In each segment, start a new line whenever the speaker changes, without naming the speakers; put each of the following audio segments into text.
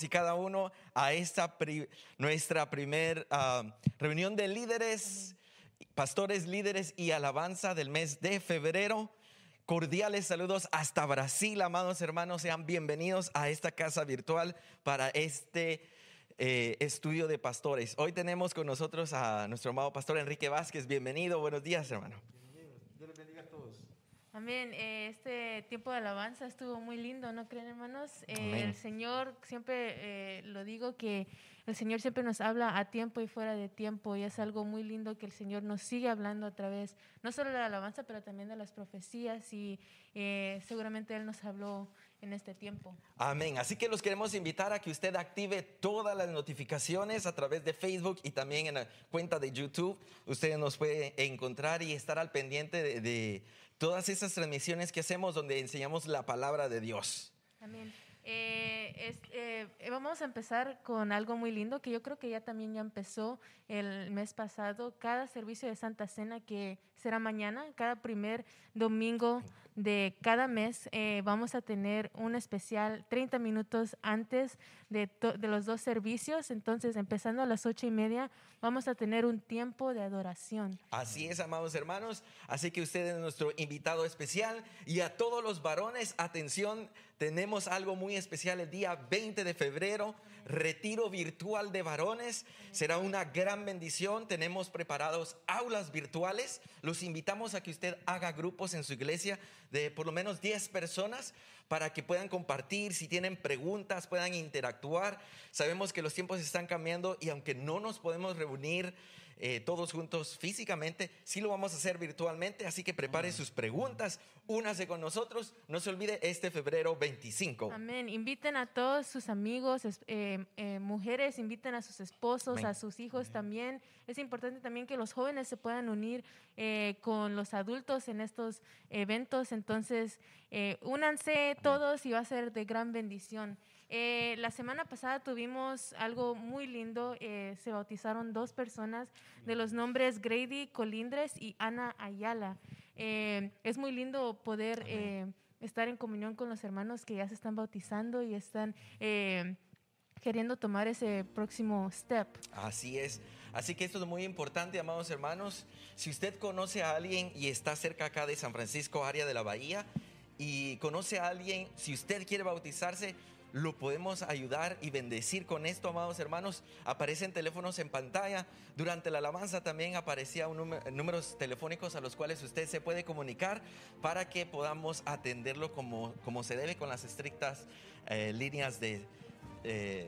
y cada uno a esta nuestra primer ah, reunión de líderes, pastores, líderes y alabanza del mes de febrero. Cordiales saludos hasta Brasil, amados hermanos, sean bienvenidos a esta casa virtual para este eh, estudio de pastores. Hoy tenemos con nosotros a nuestro amado pastor Enrique Vázquez. Bienvenido, buenos días, hermano.
Amén. Eh, este tiempo de alabanza estuvo muy lindo, ¿no creen, hermanos? Eh, el Señor, siempre eh, lo digo, que el Señor siempre nos habla a tiempo y fuera de tiempo, y es algo muy lindo que el Señor nos sigue hablando a través, no solo de la alabanza, pero también de las profecías, y seguramente Él nos habló en este tiempo.
Amén. Así que los queremos invitar a que usted active todas las notificaciones a través de Facebook y también en la cuenta de YouTube. Usted nos puede encontrar y estar al pendiente de todas esas transmisiones que hacemos donde enseñamos la palabra de Dios.
Amén. Eh, eh, vamos a empezar con algo muy lindo que yo creo que ya también ya empezó el mes pasado. Cada servicio de Santa Cena que será mañana, cada primer domingo de cada mes eh, vamos a tener un especial 30 minutos antes de, de, los dos servicios. Entonces, empezando a las ocho y media, vamos a tener un tiempo de adoración.
Así es, amados hermanos. Así que usted es nuestro invitado especial. Y a todos los varones, atención, tenemos algo muy especial el día 20 de febrero retiro virtual de varones. Será una gran bendición. Tenemos preparados aulas virtuales. Los invitamos a que usted haga grupos en su iglesia de por lo menos 10 personas para que puedan compartir, si tienen preguntas, puedan interactuar. Sabemos que los tiempos están cambiando y aunque no nos podemos reunir eh, todos juntos físicamente, sí lo vamos a hacer virtualmente, así que prepare sus preguntas, únase con nosotros, no se olvide este febrero 25.
Amén, inviten a todos sus amigos, eh, eh, mujeres, inviten a sus esposos, a sus hijos también. Es importante también que los jóvenes se puedan unir con los adultos en estos eventos, entonces únanse todos y va a ser de gran bendición. Eh, la semana pasada tuvimos algo muy lindo. Eh, se bautizaron dos personas de los nombres Grady Colindres y Ana Ayala. Eh, es muy lindo poder estar en comunión con los hermanos que ya se están bautizando y están queriendo tomar ese próximo step.
Así es. Así que esto es muy importante, amados hermanos. Si usted conoce a alguien y está cerca acá de San Francisco, área de la Bahía, y conoce a alguien, si usted quiere bautizarse, lo podemos ayudar y bendecir con esto, amados hermanos. Aparecen teléfonos en pantalla. Durante la alabanza también aparecían números telefónicos a los cuales usted se puede comunicar para que podamos atenderlo como, como se debe con las estrictas eh, líneas de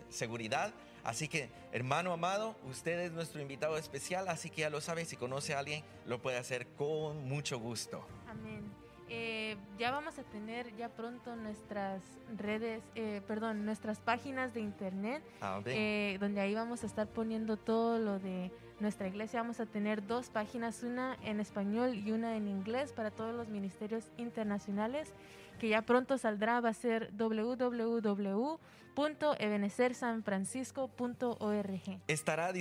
seguridad. Así que, hermano amado, usted es nuestro invitado especial, así que ya lo sabe, si conoce a alguien, lo puede hacer con mucho gusto.
Amén. Eh, ya vamos a tener ya pronto nuestras redes, eh, perdón, nuestras páginas de internet, ah, eh, donde ahí vamos a estar poniendo todo lo de nuestra iglesia. Vamos a tener dos páginas, una en español y una en inglés para todos los ministerios internacionales, que ya pronto saldrá, va a ser www www.ebenecersanfrancisco.org.
Estará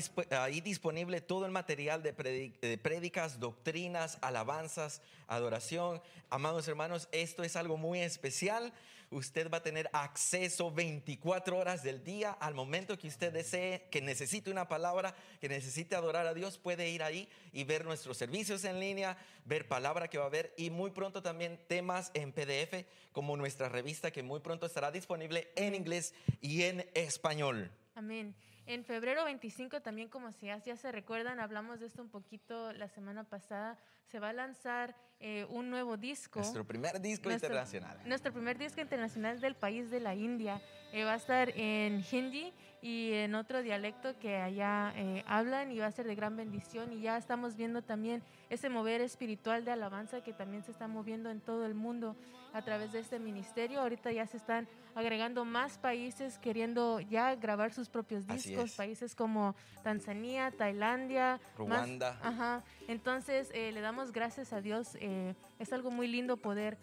ahí disponible todo el material de prédicas, doctrinas, alabanzas, adoración. Amados hermanos, esto es algo muy especial usted va a tener acceso 24 horas del día al momento que usted desee, que necesite una palabra, que necesite adorar a Dios, puede ir ahí y ver nuestros servicios en línea, ver palabra que va a haber y muy pronto también temas en PDF como nuestra revista que muy pronto estará disponible en inglés y en español.
Amén. En febrero 25 también, como si ya, se recuerdan, hablamos de esto un poquito la semana pasada, se va a lanzar eh, un nuevo disco.
Nuestro primer disco internacional.
Nuestro primer disco internacional del país de la India. Eh, va a estar en hindi y en otro dialecto que allá eh, hablan y va a ser de gran bendición. Y ya estamos viendo también ese mover espiritual de alabanza que también se está moviendo en todo el mundo a través de este ministerio. Ahorita ya se están agregando más países queriendo ya grabar sus propios discos, países como Tanzania, Tailandia,
Ruanda.
ajá. Entonces eh, le damos gracias a Dios. Eh, es algo muy lindo poder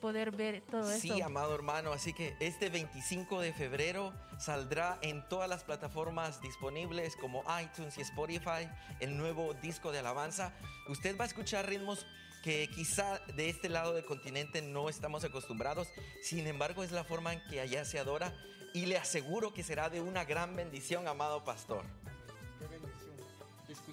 poder ver todo
eso. Sí, amado hermano, así que este 25 de febrero saldrá en todas las plataformas disponibles como iTunes y Spotify el nuevo disco de alabanza. Usted va a escuchar ritmos que quizá de este lado del continente no estamos acostumbrados, sin embargo es la forma en que allá se adora y le aseguro que será de una gran bendición, amado pastor.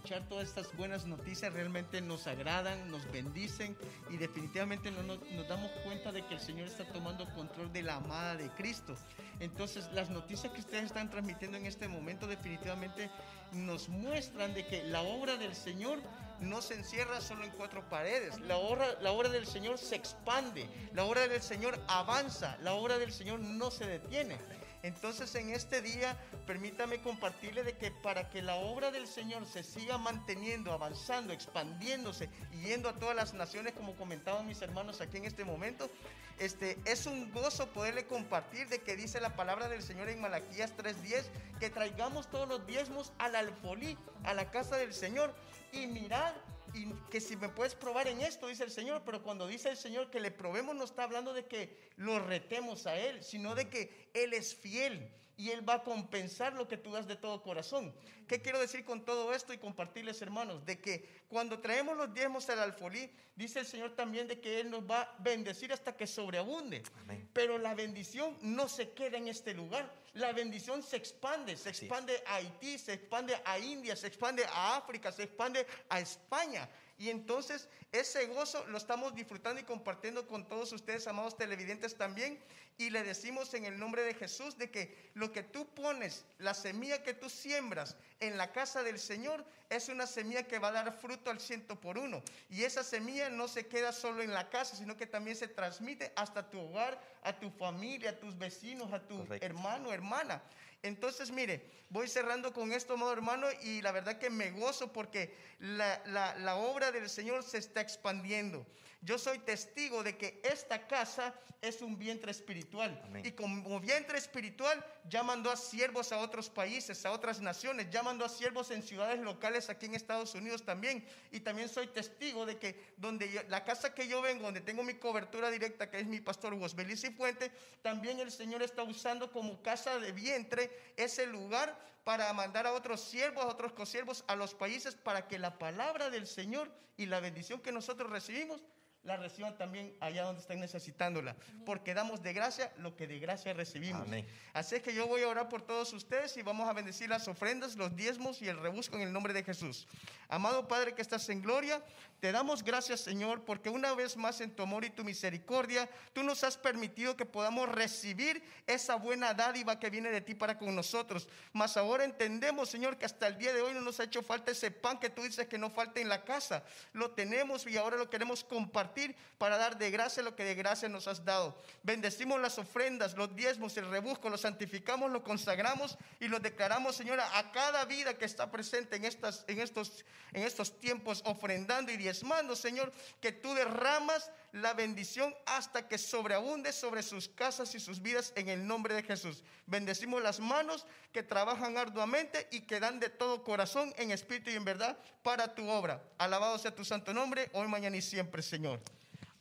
Escuchar todas estas buenas noticias realmente nos agradan, nos bendicen y definitivamente no nos damos cuenta de que el Señor está tomando control de la amada de Cristo. Entonces las noticias que ustedes están transmitiendo en este momento definitivamente nos muestran de que la obra del Señor no se encierra solo en cuatro paredes. La obra, la obra del Señor se expande, la obra del Señor avanza, la obra del Señor no se detiene. Entonces en este día permítame compartirle de que para que la obra del Señor se siga manteniendo, avanzando, expandiéndose y yendo a todas las naciones como comentaban mis hermanos aquí en este momento, este es un gozo poderle compartir de que dice la palabra del Señor en Malaquías 3:10 que traigamos todos los diezmos al alfolí, a la casa del Señor y mirad y que si me puedes probar en esto, dice el Señor, pero cuando dice el Señor que le probemos, no está hablando de que lo retemos a Él, sino de que Él es fiel y Él va a compensar lo que tú das de todo corazón. ¿Qué quiero decir con todo esto y compartirles, hermanos? De que cuando traemos los diezmos al alfolí, dice el Señor también de que Él nos va a bendecir hasta que sobreabunde.
Amén.
Pero la bendición no se queda en este lugar. La bendición se expande, se expande a Haití, se expande a India, se expande a África, se expande a España. Y entonces ese gozo lo estamos disfrutando y compartiendo con todos ustedes, amados televidentes también. Y le decimos en el nombre de Jesús de que lo que tú pones, la semilla que tú siembras en la casa del Señor, es una semilla que va a dar fruto al ciento por uno. Y esa semilla no se queda solo en la casa, sino que también se transmite hasta tu hogar, a tu familia, a tus vecinos, a tu
Correcto.
hermano, hermana. Entonces, mire, voy cerrando con esto, amado hermano, y la verdad que me gozo porque la, la- la obra del Señor se está expandiendo. Yo soy testigo de que esta casa es un vientre espiritual.
Amén.
Y como vientre espiritual, ya mandó a siervos a otros países, a otras naciones, ya mandó a siervos en ciudades locales aquí en Estados Unidos también. Y también soy testigo de que donde yo- la casa que yo vengo, donde tengo mi cobertura directa, que es mi pastor Hugo Belice Fuente, también el Señor está usando como casa de vientre ese lugar para mandar a otros siervos, a otros consiervos a los países para que la palabra del Señor y la bendición que nosotros recibimos la reciban también allá donde estén necesitándola, porque damos de gracia lo que de gracia recibimos.
Amén.
Así es que yo voy a orar por todos ustedes y vamos a bendecir las ofrendas, los diezmos y el rebusco en el nombre de Jesús. Amado Padre que estás en gloria, te damos gracias Señor porque una vez más en tu amor y tu misericordia, tú nos has permitido que podamos recibir esa buena dádiva que viene de ti para con nosotros. Mas ahora entendemos Señor que hasta el día de hoy no nos ha hecho falta ese pan que tú dices que no falta en la casa. Lo tenemos y ahora lo queremos compartir para dar de gracia lo que de gracia nos has dado. Bendecimos las ofrendas, los diezmos, el rebusco, los santificamos, lo consagramos y lo declaramos, Señora, a cada vida que está presente en, estas, en, estos, en estos tiempos, ofrendando y diezmando, Señor, que tú derramas la bendición hasta que sobreabunde sobre sus casas y sus vidas en el nombre de Jesús. Bendecimos las manos que trabajan arduamente y que dan de todo corazón en espíritu y en verdad para tu obra. Alabado sea tu santo nombre, hoy, mañana y siempre, Señor.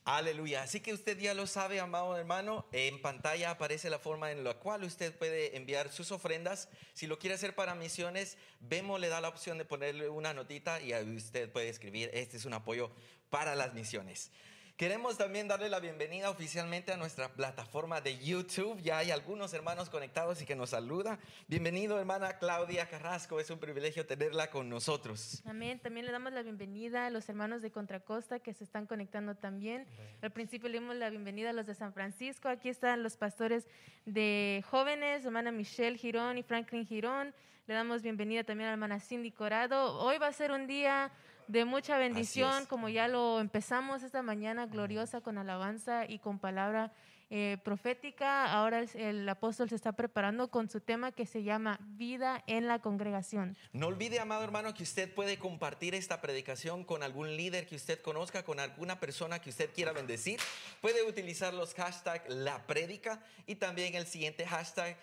Aleluya. Así que usted ya lo sabe, amado hermano. En pantalla aparece la forma en la cual usted puede enviar sus ofrendas. Si lo quiere hacer para misiones, Vemo le da la opción de ponerle una notita y usted puede escribir, este es un apoyo para las misiones. Queremos también darle la bienvenida oficialmente a nuestra plataforma de YouTube. Ya hay algunos hermanos conectados y que nos saluda. Bienvenido, hermana Claudia Carrasco. Es un privilegio tenerla con nosotros.
Amén. También le damos la bienvenida a los hermanos de Contracosta que se están conectando también. Al principio le dimos la bienvenida a los de San Francisco. Aquí están los pastores de jóvenes, hermana Michelle Girón y Franklin Girón. Le damos bienvenida también a la hermana Cindy Corado. Hoy va a ser un día de mucha bendición, como ya lo empezamos esta mañana gloriosa con alabanza y con palabra eh, profética. Ahora el, el apóstol se está preparando con su tema que se llama Vida en la congregación.
No olvide, amado hermano, que usted puede compartir esta predicación con algún líder que usted conozca, con alguna persona que usted quiera bendecir. Puede utilizar los hashtags la prédica y también el siguiente hashtag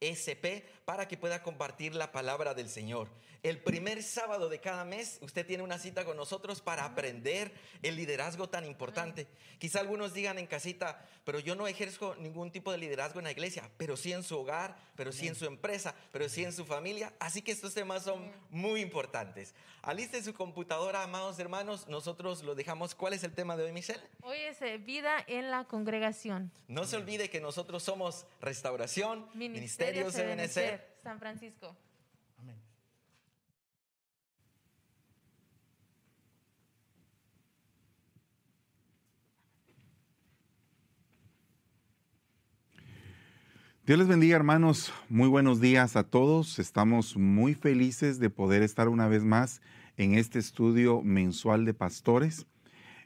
SP para que pueda compartir la palabra del Señor. El primer sábado de cada mes usted tiene una cita con nosotros para aprender el liderazgo tan importante. Quizá algunos digan en casita, pero yo no ejerzo ningún tipo de liderazgo en la iglesia, pero sí en su hogar, pero sí en su empresa, pero sí en su familia. Así que estos temas son muy importantes. Aliste su computadora, amados hermanos. Nosotros lo dejamos. ¿Cuál es el tema de hoy, Michelle?
Hoy es eh, vida en la congregación.
No se olvide que nosotros somos Restauración,
Ministerio
Ministerios de Benecer.
San Francisco.
Dios les bendiga hermanos, muy buenos días a todos. Estamos muy felices de poder estar una vez más en este estudio mensual de pastores.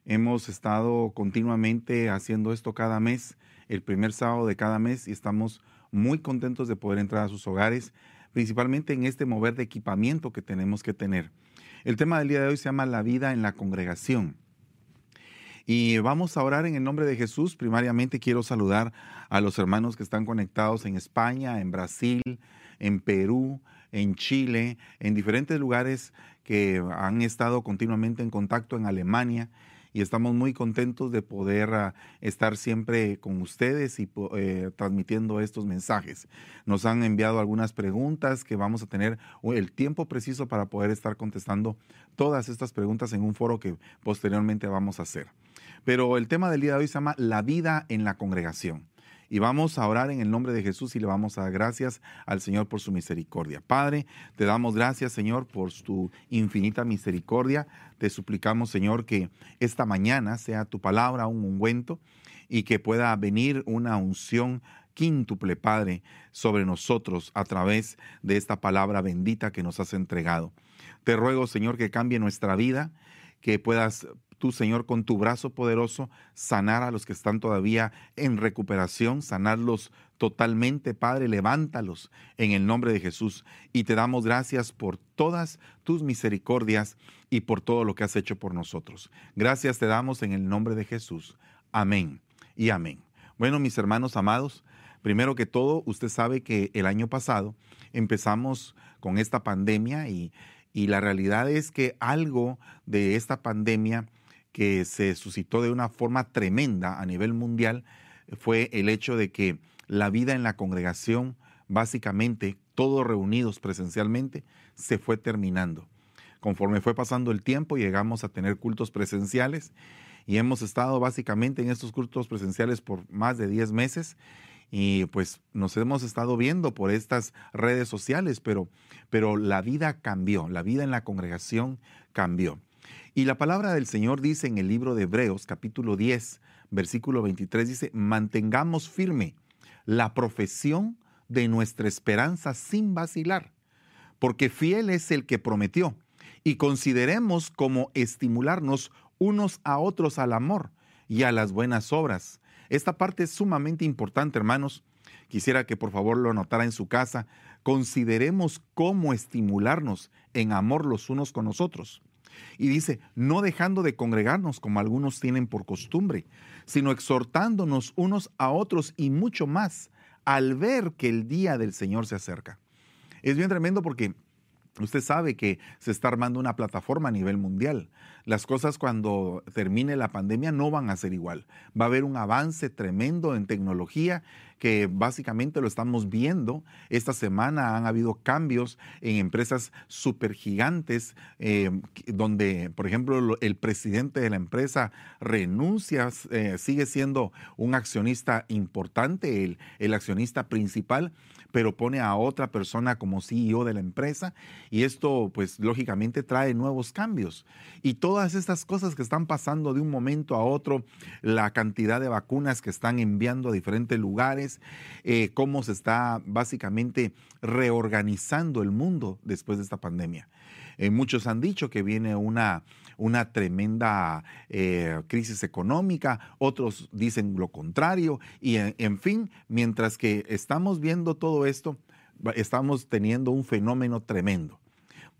Hemos estado continuamente haciendo esto cada mes, el primer sábado de cada mes, y estamos muy contentos de poder entrar a sus hogares, principalmente en este mover de equipamiento que tenemos que tener. El tema del día de hoy se llama La vida en la congregación. Y vamos a orar en el nombre de Jesús. Primariamente quiero saludar a los hermanos que están conectados en España, en Brasil, en Perú, en Chile, en diferentes lugares que han estado continuamente en contacto en Alemania y estamos muy contentos de poder uh, estar siempre con ustedes y eh, transmitiendo estos mensajes. Nos han enviado algunas preguntas que vamos a tener el tiempo preciso para poder estar contestando todas estas preguntas en un foro que posteriormente vamos a hacer. Pero el tema del día de hoy se llama La vida en la congregación. Y vamos a orar en el nombre de Jesús y le vamos a dar gracias al Señor por su misericordia. Padre, te damos gracias, Señor, por tu infinita misericordia. Te suplicamos, Señor, que esta mañana sea tu palabra un ungüento y que pueda venir una unción quíntuple, Padre, sobre nosotros a través de esta palabra bendita que nos has entregado. Te ruego, Señor, que cambie nuestra vida, que puedas tú, Señor, con tu brazo poderoso, sanar a los que están todavía en recuperación, sanarlos totalmente, Padre, levántalos en el nombre de Jesús. Y te damos gracias por todas tus misericordias y por todo lo que has hecho por nosotros. Gracias te damos en el nombre de Jesús. Amén y amén. Bueno, mis hermanos amados, primero que todo, usted sabe que el año pasado empezamos con esta pandemia y, y la realidad es que algo de esta pandemia que se suscitó de una forma tremenda a nivel mundial fue el hecho de que la vida en la congregación, básicamente todos reunidos presencialmente, se fue terminando. Conforme fue pasando el tiempo, llegamos a tener cultos presenciales y hemos estado básicamente en estos cultos presenciales por más de 10 meses y pues nos hemos estado viendo por estas redes sociales, pero, pero la vida cambió, la vida en la congregación cambió. Y la palabra del Señor dice en el libro de Hebreos capítulo 10, versículo 23, dice, mantengamos firme la profesión de nuestra esperanza sin vacilar, porque fiel es el que prometió, y consideremos como estimularnos unos a otros al amor y a las buenas obras. Esta parte es sumamente importante, hermanos. Quisiera que por favor lo anotara en su casa. Consideremos cómo estimularnos en amor los unos con los otros. Y dice, no dejando de congregarnos como algunos tienen por costumbre, sino exhortándonos unos a otros y mucho más al ver que el día del Señor se acerca. Es bien tremendo porque Usted sabe que se está armando una plataforma a nivel mundial. Las cosas cuando termine la pandemia no van a ser igual. Va a haber un avance tremendo en tecnología que básicamente lo estamos viendo. Esta semana han habido cambios en empresas supergigantes eh, donde, por ejemplo, el presidente de la empresa renuncia, eh, sigue siendo un accionista importante, el, el accionista principal pero pone a otra persona como CEO de la empresa y esto pues lógicamente trae nuevos cambios. Y todas estas cosas que están pasando de un momento a otro, la cantidad de vacunas que están enviando a diferentes lugares, eh, cómo se está básicamente reorganizando el mundo después de esta pandemia. Eh, muchos han dicho que viene una, una tremenda eh, crisis económica, otros dicen lo contrario, y en, fin, mientras que estamos viendo todo esto, estamos teniendo un fenómeno tremendo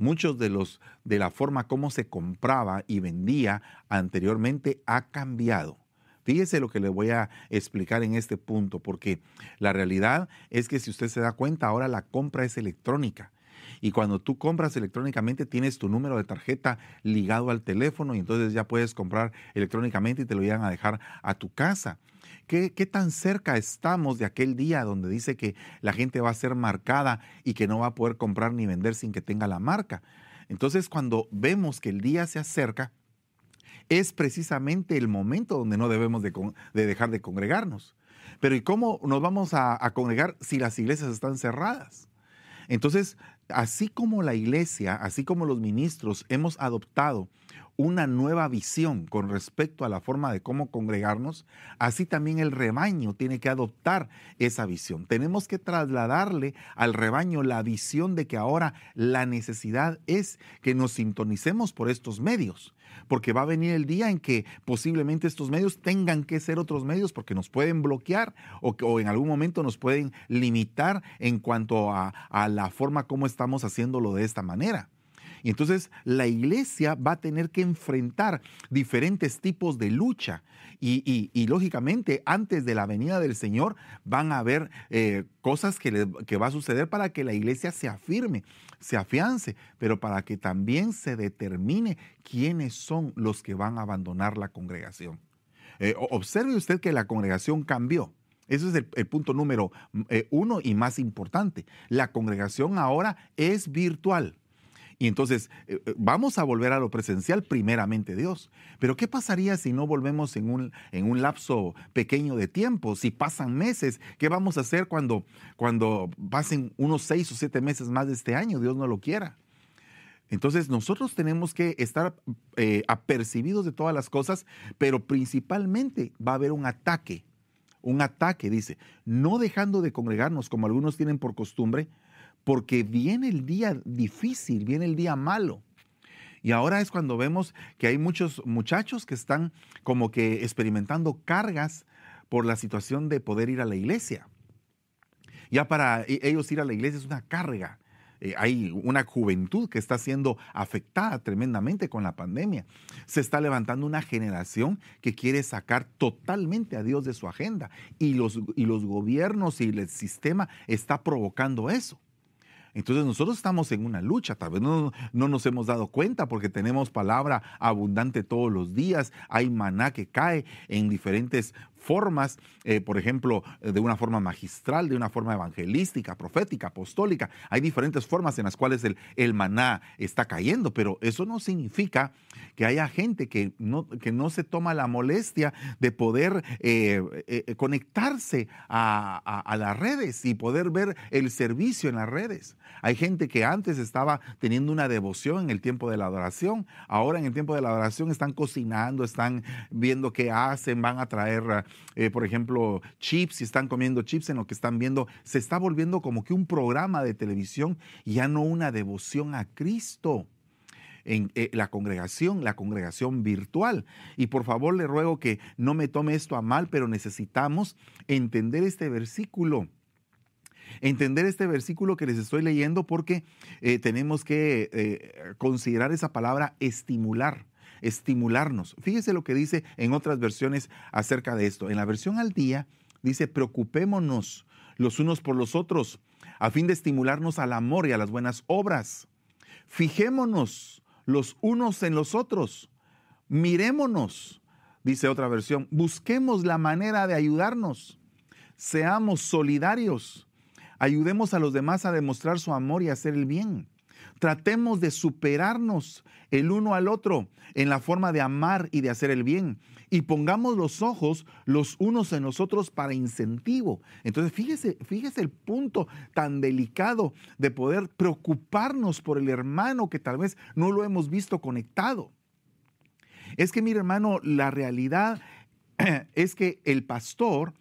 muchos de los de la forma como se compraba y vendía anteriormente ha cambiado. Fíjese lo que le voy a explicar en este punto, porque la realidad es que si usted se da cuenta, ahora la compra es electrónica. Y cuando tú compras electrónicamente, tienes tu número de tarjeta ligado al teléfono y entonces ya puedes comprar electrónicamente y te lo llegan a dejar a tu casa. ¿Qué, ¿Qué, tan cerca estamos de aquel día donde dice que la gente va a ser marcada y que no va a poder comprar ni vender sin que tenga la marca? Entonces, cuando vemos que el día se acerca, es precisamente el momento donde no debemos de, dejar de congregarnos. Pero ¿y cómo nos vamos a, a congregar si las iglesias están cerradas? Entonces, así como la iglesia, así como los ministros hemos adoptado una nueva visión con respecto a la forma de cómo congregarnos, así también el rebaño tiene que adoptar esa visión. Tenemos que trasladarle al rebaño la visión de que ahora la necesidad es que nos sintonicemos por estos medios, porque va a venir el día en que posiblemente estos medios tengan que ser otros medios porque nos pueden bloquear o, en algún momento nos pueden limitar en cuanto a, a la forma como estamos haciéndolo de esta manera. Y entonces la iglesia va a tener que enfrentar diferentes tipos de lucha. Y, lógicamente, antes de la venida del Señor, van a haber eh, cosas que, va a suceder para que la iglesia se afirme, se afiance, pero para que también se determine quiénes son los que van a abandonar la congregación. Eh, observe usted que la congregación cambió. Ese es el, punto número eh, uno y más importante. La congregación ahora es virtual. Y entonces eh, eh, vamos a volver a lo presencial primeramente Dios. Pero ¿qué pasaría si no volvemos en un, en un lapso pequeño de tiempo? Si pasan meses, ¿qué vamos a hacer cuando, cuando pasen unos seis o siete meses más de este año? Dios no lo quiera. Entonces nosotros tenemos que estar eh, apercibidos de todas las cosas, pero principalmente va a haber un ataque, un ataque, dice, no dejando de congregarnos como algunos tienen por costumbre, porque viene el día difícil, viene el día malo. Y ahora es cuando vemos que hay muchos muchachos que están como que experimentando cargas por la situación de poder ir a la iglesia. Ya para e, ellos ir a la iglesia es una carga. Eh, hay una juventud que está siendo afectada tremendamente con la pandemia. Se está levantando una generación que quiere sacar totalmente a Dios de su agenda y los, y los gobiernos y el sistema está provocando eso. Entonces nosotros estamos en una lucha, tal vez no, no, nos hemos dado cuenta porque tenemos palabra abundante todos los días, hay maná que cae en diferentes formas, eh, por ejemplo, de una forma magistral, de una forma evangelística, profética, apostólica. Hay diferentes formas en las cuales el, el maná está cayendo, pero eso no significa que haya gente que no, que no se toma la molestia de poder eh, eh, conectarse a, a las redes y poder ver el servicio en las redes. Hay gente que antes estaba teniendo una devoción en el tiempo de la adoración, ahora en el tiempo de la adoración están cocinando, están viendo qué hacen, van a traer eh, por ejemplo, chips, y están comiendo chips en lo que están viendo, se está volviendo como que un programa de televisión ya no una devoción a Cristo en eh, la congregación, la congregación virtual. Y por favor le ruego que no me tome esto a mal, pero necesitamos entender este versículo. Entender este versículo que les estoy leyendo porque eh, tenemos que considerar esa palabra estimular estimularnos. Fíjese lo que dice en otras versiones acerca de esto. En la versión al día dice, preocupémonos los unos por los otros, a fin de estimularnos al amor y a las buenas obras. Fijémonos los unos en los otros. Mirémonos, dice otra versión. Busquemos la manera de ayudarnos. Seamos solidarios. Ayudemos a los demás a demostrar su amor y hacer el bien. Tratemos de superarnos el uno al otro en la forma de amar y de hacer el bien. Y pongamos los ojos los unos en nosotros para incentivo. Entonces, fíjese, fíjese el punto tan delicado de poder preocuparnos por el hermano que tal vez no lo hemos visto conectado. Es que, mi hermano, la realidad es que el pastor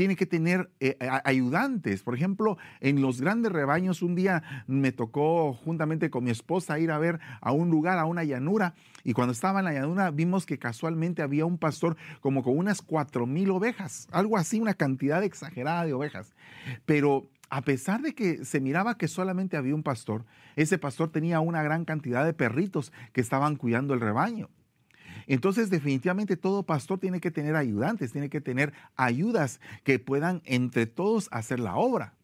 tiene que tener eh, ayudantes. Por ejemplo, en los grandes rebaños, un día me tocó juntamente con mi esposa ir a ver a un lugar, a una llanura, y cuando estaba en la llanura vimos que casualmente había un pastor como con unas cuatro mil ovejas, algo así, una cantidad exagerada de ovejas. Pero a pesar de que se miraba que solamente había un pastor, ese pastor tenía una gran cantidad de perritos que estaban cuidando el rebaño. Entonces, definitivamente todo pastor tiene que tener ayudantes, tiene que tener ayudas que puedan entre todos hacer la obra.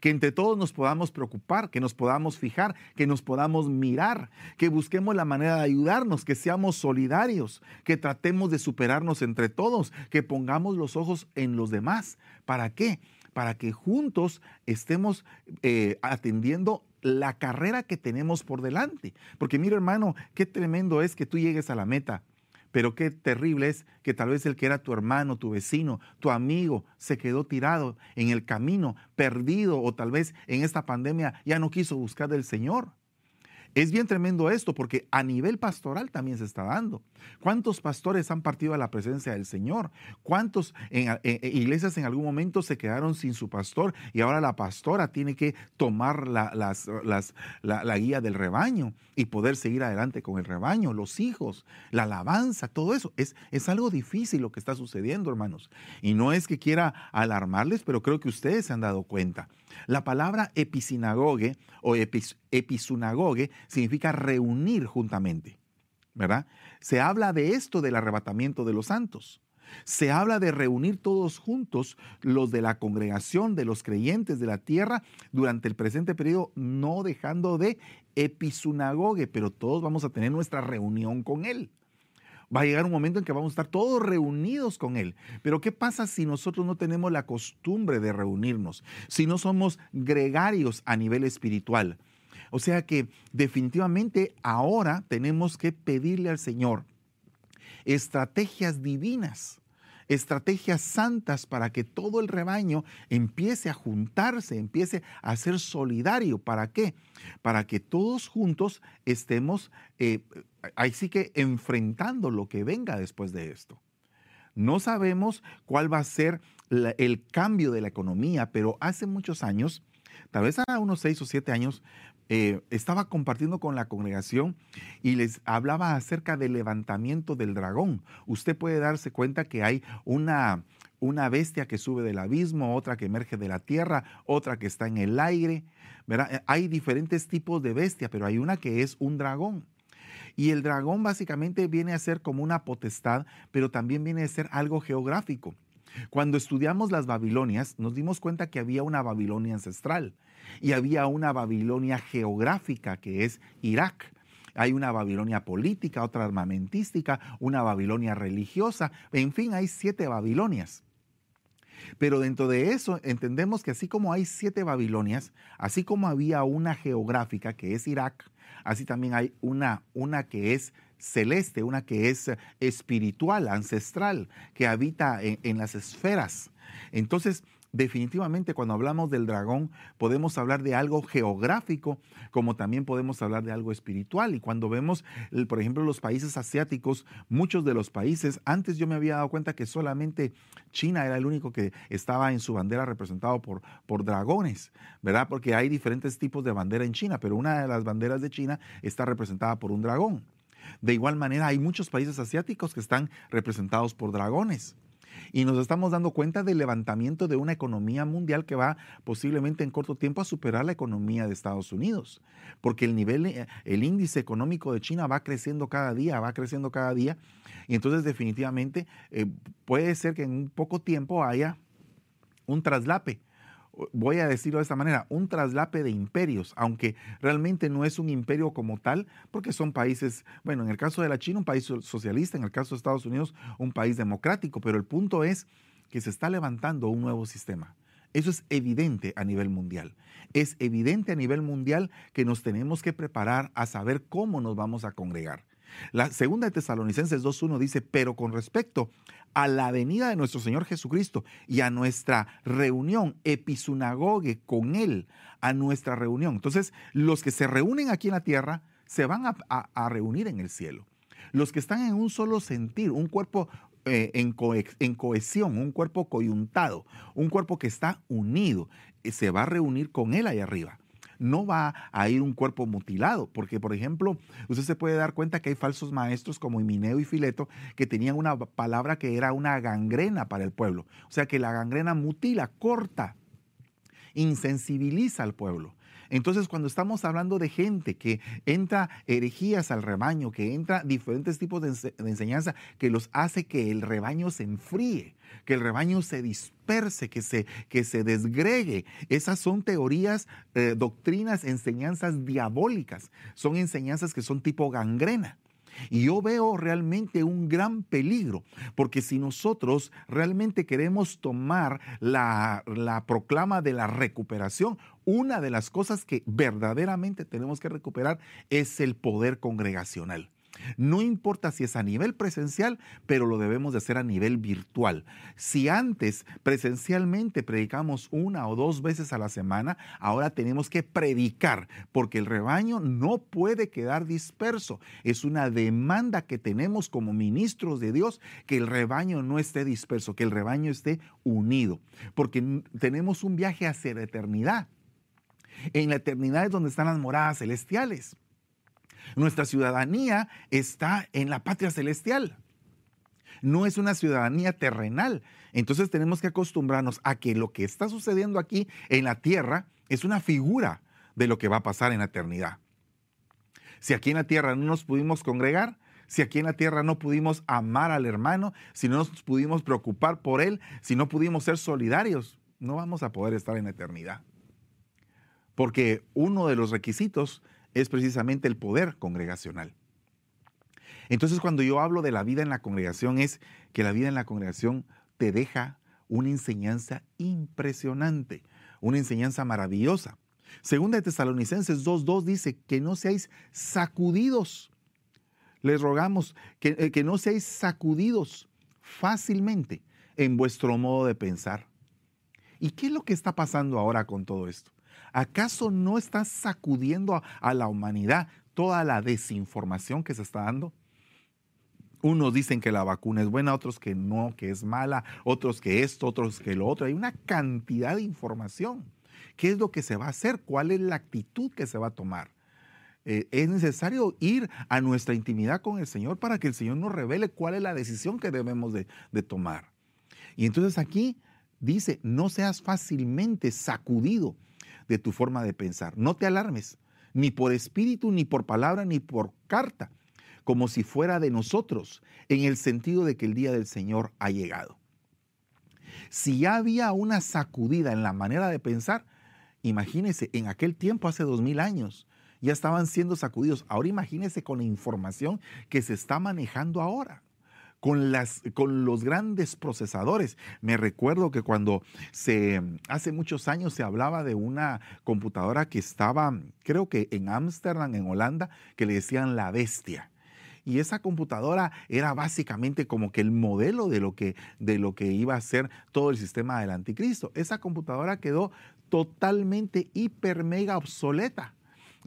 Que entre todos nos podamos preocupar, que nos podamos fijar, que nos podamos mirar, que busquemos la manera de ayudarnos, que seamos solidarios, que tratemos de superarnos entre todos, que pongamos los ojos en los demás. ¿Para qué? Para que juntos estemos eh, atendiendo la carrera que tenemos por delante. Porque mira hermano, qué tremendo es que tú llegues a la meta, pero qué terrible es que tal vez el que era tu hermano, tu vecino, tu amigo, se quedó tirado en el camino, perdido, o tal vez en esta pandemia ya no quiso buscar del Señor. Es bien tremendo esto porque a nivel pastoral también se está dando. ¿Cuántos pastores han partido a la presencia del Señor? ¿Cuántos iglesias en algún momento se quedaron sin su pastor y ahora la pastora tiene que tomar la, la, guía del rebaño y poder seguir adelante con el rebaño, los hijos, la alabanza, todo eso? Es, es algo difícil lo que está sucediendo, hermanos. Y no es que quiera alarmarles, pero creo que ustedes se han dado cuenta. La palabra episinagoge o episunagoge significa reunir juntamente, ¿verdad? Se habla de esto del arrebatamiento de los santos. Se habla de reunir todos juntos los de la congregación de los creyentes de la tierra durante el presente periodo, no dejando de episunagoge, pero todos vamos a tener nuestra reunión con él va a llegar un momento en que vamos a estar todos reunidos con Él. Pero ¿qué pasa si nosotros no tenemos la costumbre de reunirnos? Si no somos gregarios a nivel espiritual. O sea que definitivamente ahora tenemos que pedirle al Señor estrategias divinas estrategias santas para que todo el rebaño empiece a juntarse, empiece a ser solidario. ¿Para qué? Para que todos juntos estemos, eh, ahí sí que enfrentando lo que venga después de esto. No sabemos cuál va a ser el cambio de la economía, pero hace muchos años, tal vez a unos seis o siete años, eh, estaba compartiendo con la congregación y les hablaba acerca del levantamiento del dragón. Usted puede darse cuenta que hay una, una bestia que sube del abismo, otra que emerge de la tierra, otra que está en el aire. Eh, hay diferentes tipos de bestia, pero hay una que es un dragón. Y el dragón básicamente viene a ser como una potestad, pero también viene a ser algo geográfico. Cuando estudiamos las Babilonias, nos dimos cuenta que había una Babilonia ancestral y había una Babilonia geográfica que es Irak. Hay una Babilonia política, otra armamentística, una Babilonia religiosa, en fin, hay siete Babilonias. Pero dentro de eso entendemos que así como hay siete Babilonias, así como había una geográfica que es Irak, así también hay una, una que es celeste, una que es espiritual, ancestral, que habita en, las esferas. Entonces, definitivamente cuando hablamos del dragón podemos hablar de algo geográfico como también podemos hablar de algo espiritual. Y cuando vemos por ejemplo los países asiáticos muchos de los países antes yo me había dado cuenta que solamente China era el único que estaba en su bandera representado por, por dragones verdad porque hay diferentes tipos de bandera en China pero una de las banderas de China está representada por un dragón de igual manera hay muchos países asiáticos que están representados por dragones. Y nos estamos dando cuenta del levantamiento de una economía mundial que va posiblemente en corto tiempo a superar la economía de Estados Unidos, porque el nivel, eh, el índice económico de China va creciendo cada día, va creciendo cada día, y entonces definitivamente eh, puede ser que en un poco tiempo haya un traslape voy a decirlo de esta manera, un traslape de imperios, aunque realmente no es un imperio como tal, porque son países, bueno, en el caso de la China, un país socialista, en el caso de Estados Unidos, un país democrático, pero el punto es que se está levantando un nuevo sistema. Eso es evidente a nivel mundial. Es evidente a nivel mundial que nos tenemos que preparar a saber cómo nos vamos a congregar. La segunda de Tesalonicenses 2.1 dice, pero con respecto a la venida de nuestro Señor Jesucristo y a nuestra reunión episunagoge con Él, a nuestra reunión. Entonces, los que se reúnen aquí en la tierra se van a, reunir en el cielo. Los que están en un solo sentir, un cuerpo eh, en, en, cohesión, un cuerpo coyuntado, un cuerpo que está unido, eh, se va a reunir con Él ahí arriba no va a ir un cuerpo mutilado, porque por ejemplo, usted se puede dar cuenta que hay falsos maestros como Himineo y Fileto que tenían una palabra que era una gangrena para el pueblo, o sea que la gangrena mutila, corta. insensibiliza al pueblo. Entonces, cuando estamos hablando de gente que entra herejías al rebaño, que entra diferentes tipos de, enseñanza, que los hace que el rebaño se enfríe, que el rebaño se disperse, que se, que se desgregue. Esas son teorías, eh, doctrinas, enseñanzas diabólicas. Son enseñanzas que son tipo gangrena. Y yo veo realmente un gran peligro, porque si nosotros realmente queremos tomar la, la, proclama de la recuperación, una de las cosas que verdaderamente tenemos que recuperar es el poder congregacional. No importa si es a nivel presencial, pero lo debemos de hacer a nivel virtual. Si antes presencialmente predicamos una o dos veces a la semana, ahora tenemos que predicar, porque el rebaño no puede quedar disperso. Es una demanda que tenemos como ministros de Dios, que el rebaño no esté disperso, que el rebaño esté unido, porque tenemos un viaje hacia la eternidad. En la eternidad es donde están las moradas celestiales. Nuestra ciudadanía está en la patria celestial. No es una ciudadanía terrenal. Entonces tenemos que acostumbrarnos a que lo que está sucediendo aquí en la tierra es una figura de lo que va a pasar en la eternidad. Si aquí en la tierra no nos pudimos congregar, si aquí en la tierra no pudimos amar al hermano, si no nos pudimos preocupar por él, si no pudimos ser solidarios, no vamos a poder estar en la eternidad. Porque uno de los requisitos es precisamente el poder congregacional. Entonces cuando yo hablo de la vida en la congregación es que la vida en la congregación te deja una enseñanza impresionante, una enseñanza maravillosa. Segunda de Tesalonicenses 2.2 dice que no seáis sacudidos. Les rogamos que, eh, que no seáis sacudidos fácilmente en vuestro modo de pensar. ¿Y qué es lo que está pasando ahora con todo esto? ¿Acaso no está sacudiendo a, la humanidad toda la desinformación que se está dando? Unos dicen que la vacuna es buena, otros que no, que es mala, otros que esto, otros que lo otro. Hay una cantidad de información. ¿Qué es lo que se va a hacer? ¿Cuál es la actitud que se va a tomar? Eh, es necesario ir a nuestra intimidad con el Señor para que el Señor nos revele cuál es la decisión que debemos de tomar. Y entonces aquí dice, no seas fácilmente sacudido de tu forma de pensar. No te alarmes, ni por espíritu, ni por palabra, ni por carta, como si fuera de nosotros, en el sentido de que el día del Señor ha llegado. Si ya había una sacudida en la manera de pensar, imagínese, en aquel tiempo, hace dos mil años, ya estaban siendo sacudidos. Ahora imagínese con la información que se está manejando ahora con, las, con los grandes procesadores. Me recuerdo que cuando se, hace muchos años se hablaba de una computadora que estaba, creo que en Ámsterdam, en Holanda, que le decían la bestia. Y esa computadora era básicamente como que el modelo de lo que, de lo que iba a ser todo el sistema del anticristo. Esa computadora quedó totalmente hiper mega obsoleta.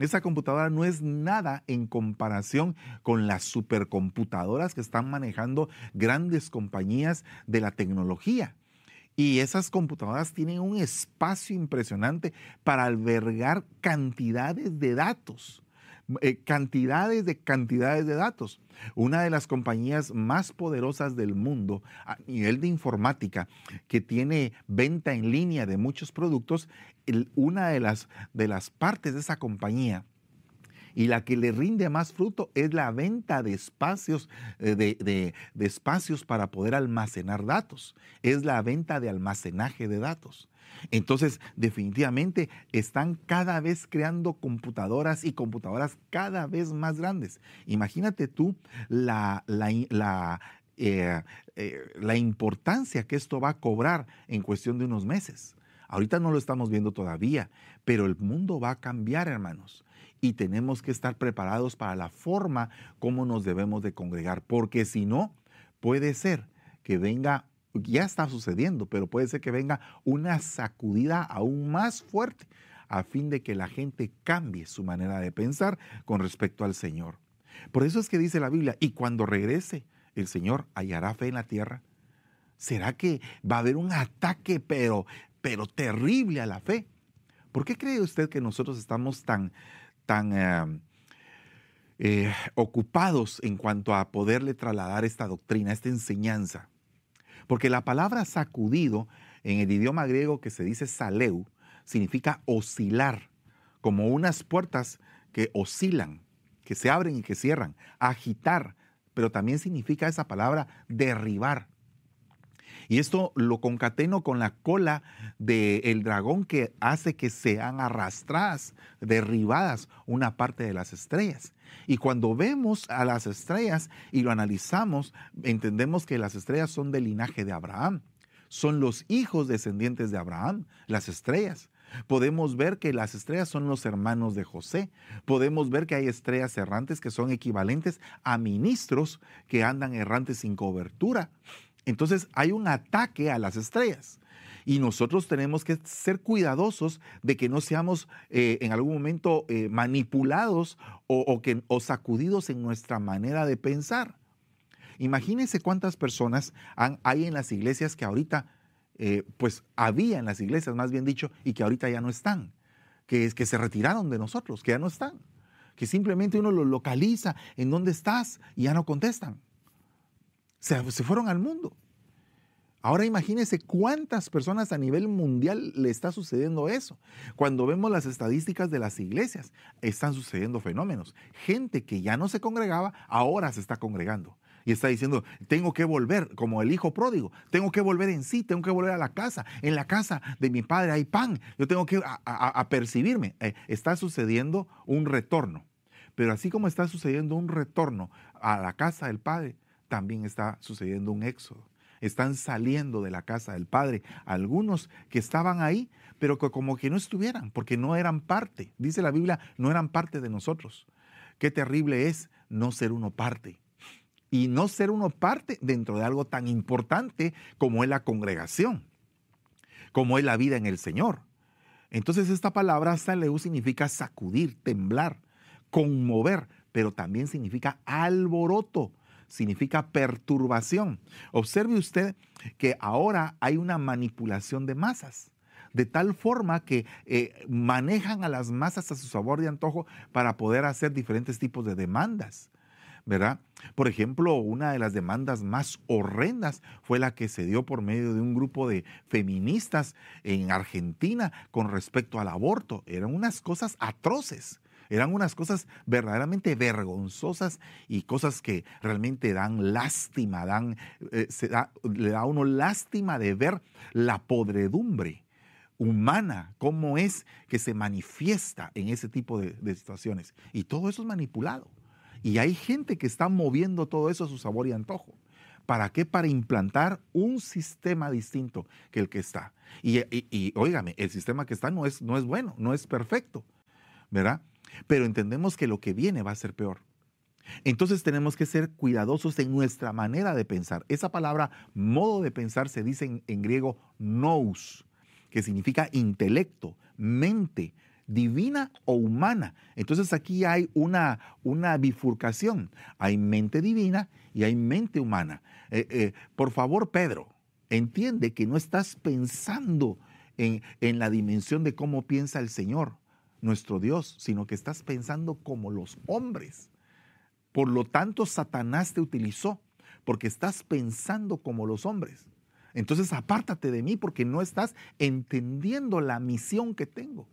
Esa computadora no es nada en comparación con las supercomputadoras que están manejando grandes compañías de la tecnología. Y esas computadoras tienen un espacio impresionante para albergar cantidades de datos. Eh, cantidades de cantidades de datos. Una de las compañías más poderosas del mundo a nivel de informática que tiene venta en línea de muchos productos, una de las, de las partes de esa compañía y la que le rinde más fruto es la venta de espacios, eh, de, espacios para poder almacenar datos. Es la venta de almacenaje de datos. Entonces, definitivamente están cada vez creando computadoras y computadoras cada vez más grandes. Imagínate tú la, la, eh, eh, la importancia que esto va a cobrar en cuestión de unos meses. Ahorita no lo estamos viendo todavía, pero el mundo va a cambiar, hermanos y tenemos que estar preparados para la forma como nos debemos de congregar, porque si no, puede ser que venga, ya está sucediendo, pero puede ser que venga una sacudida aún más fuerte a fin de que la gente cambie su manera de pensar con respecto al Señor. Por eso es que dice la Biblia, y cuando regrese, el Señor hallará fe en la tierra. ¿Será que va a haber un ataque, pero, pero terrible a la fe? ¿Por qué cree usted que nosotros estamos tan, tan eh, eh, ocupados en cuanto a poderle trasladar esta doctrina, esta enseñanza. Porque la palabra sacudido en el idioma griego que se dice saleu, significa oscilar, como unas puertas que oscilan, que se abren y que cierran, agitar, pero también significa esa palabra derribar. Y esto lo concateno con la cola del dragón que hace que sean arrastradas, derribadas una parte de las estrellas. Y cuando vemos a las estrellas y lo analizamos, entendemos que las estrellas son del linaje de Abraham. Son los hijos descendientes de Abraham, las estrellas. Podemos ver que las estrellas son los hermanos de José. Podemos ver que hay estrellas errantes que son equivalentes a ministros que andan errantes sin cobertura. Entonces hay un ataque a las estrellas. Y nosotros tenemos que ser cuidadosos de que no seamos eh, en algún momento eh, manipulados o, que, sacudidos en nuestra manera de pensar. Imagínense cuántas personas hay en las iglesias que ahorita, eh, pues había en las iglesias, más bien dicho, y que ahorita ya no están, que, que se retiraron de nosotros, que ya no están, que simplemente uno los localiza en dónde estás y ya no contestan. Se, se fueron al mundo. Ahora imagínense cuántas personas a nivel mundial le está sucediendo eso. Cuando vemos las estadísticas de las iglesias, están sucediendo fenómenos. Gente que ya no se congregaba, ahora se está congregando. Y está diciendo, tengo que volver, como el hijo pródigo, tengo que volver en sí, tengo que volver a la casa. En la casa de mi padre hay pan, yo tengo que a, percibirme. Eh, está sucediendo un retorno. Pero así como está sucediendo un retorno a la casa del padre, también está sucediendo un éxodo están saliendo de la casa del Padre. Algunos que estaban ahí, pero que como que no estuvieran, porque no eran parte. Dice la Biblia, no eran parte de nosotros. Qué terrible es no ser uno parte. Y no ser uno parte dentro de algo tan importante como es la congregación, como es la vida en el Señor. Entonces esta palabra saleu significa sacudir, temblar, conmover, pero también significa alboroto significa perturbación. Observe usted que ahora hay una manipulación de masas de tal forma que eh, manejan a las masas a su sabor y antojo para poder hacer diferentes tipos de demandas. ¿verdad? Por ejemplo, una de las demandas más horrendas fue la que se dio por medio de un grupo de feministas en Argentina con respecto al aborto. Eran unas cosas atroces. Eran unas cosas verdaderamente vergonzosas y cosas que realmente dan lástima, dan, eh, le da a uno lástima de ver la podredumbre humana, cómo es que se manifiesta en ese tipo de, de situaciones. Y todo eso es manipulado. Y hay gente que está moviendo todo eso a su sabor y antojo. ¿Para qué? Para implantar un sistema distinto que el que está. Y, y, óigame, el sistema que está no es, no es bueno, no es perfecto, ¿verdad? Pero entendemos que lo que viene va a ser peor. Entonces tenemos que ser cuidadosos en nuestra manera de pensar. Esa palabra modo de pensar se dice en, griego nous, que significa intelecto, mente, divina o humana. Entonces aquí hay una, una bifurcación. Hay mente divina y hay mente humana. Eh, eh, por favor, Pedro, entiende que no estás pensando en, en la dimensión de cómo piensa el Señor nuestro Dios, sino que estás pensando como los hombres. Por lo tanto, Satanás te utilizó, porque estás pensando como los hombres. Entonces, apártate de mí porque no estás entendiendo la misión que tengo.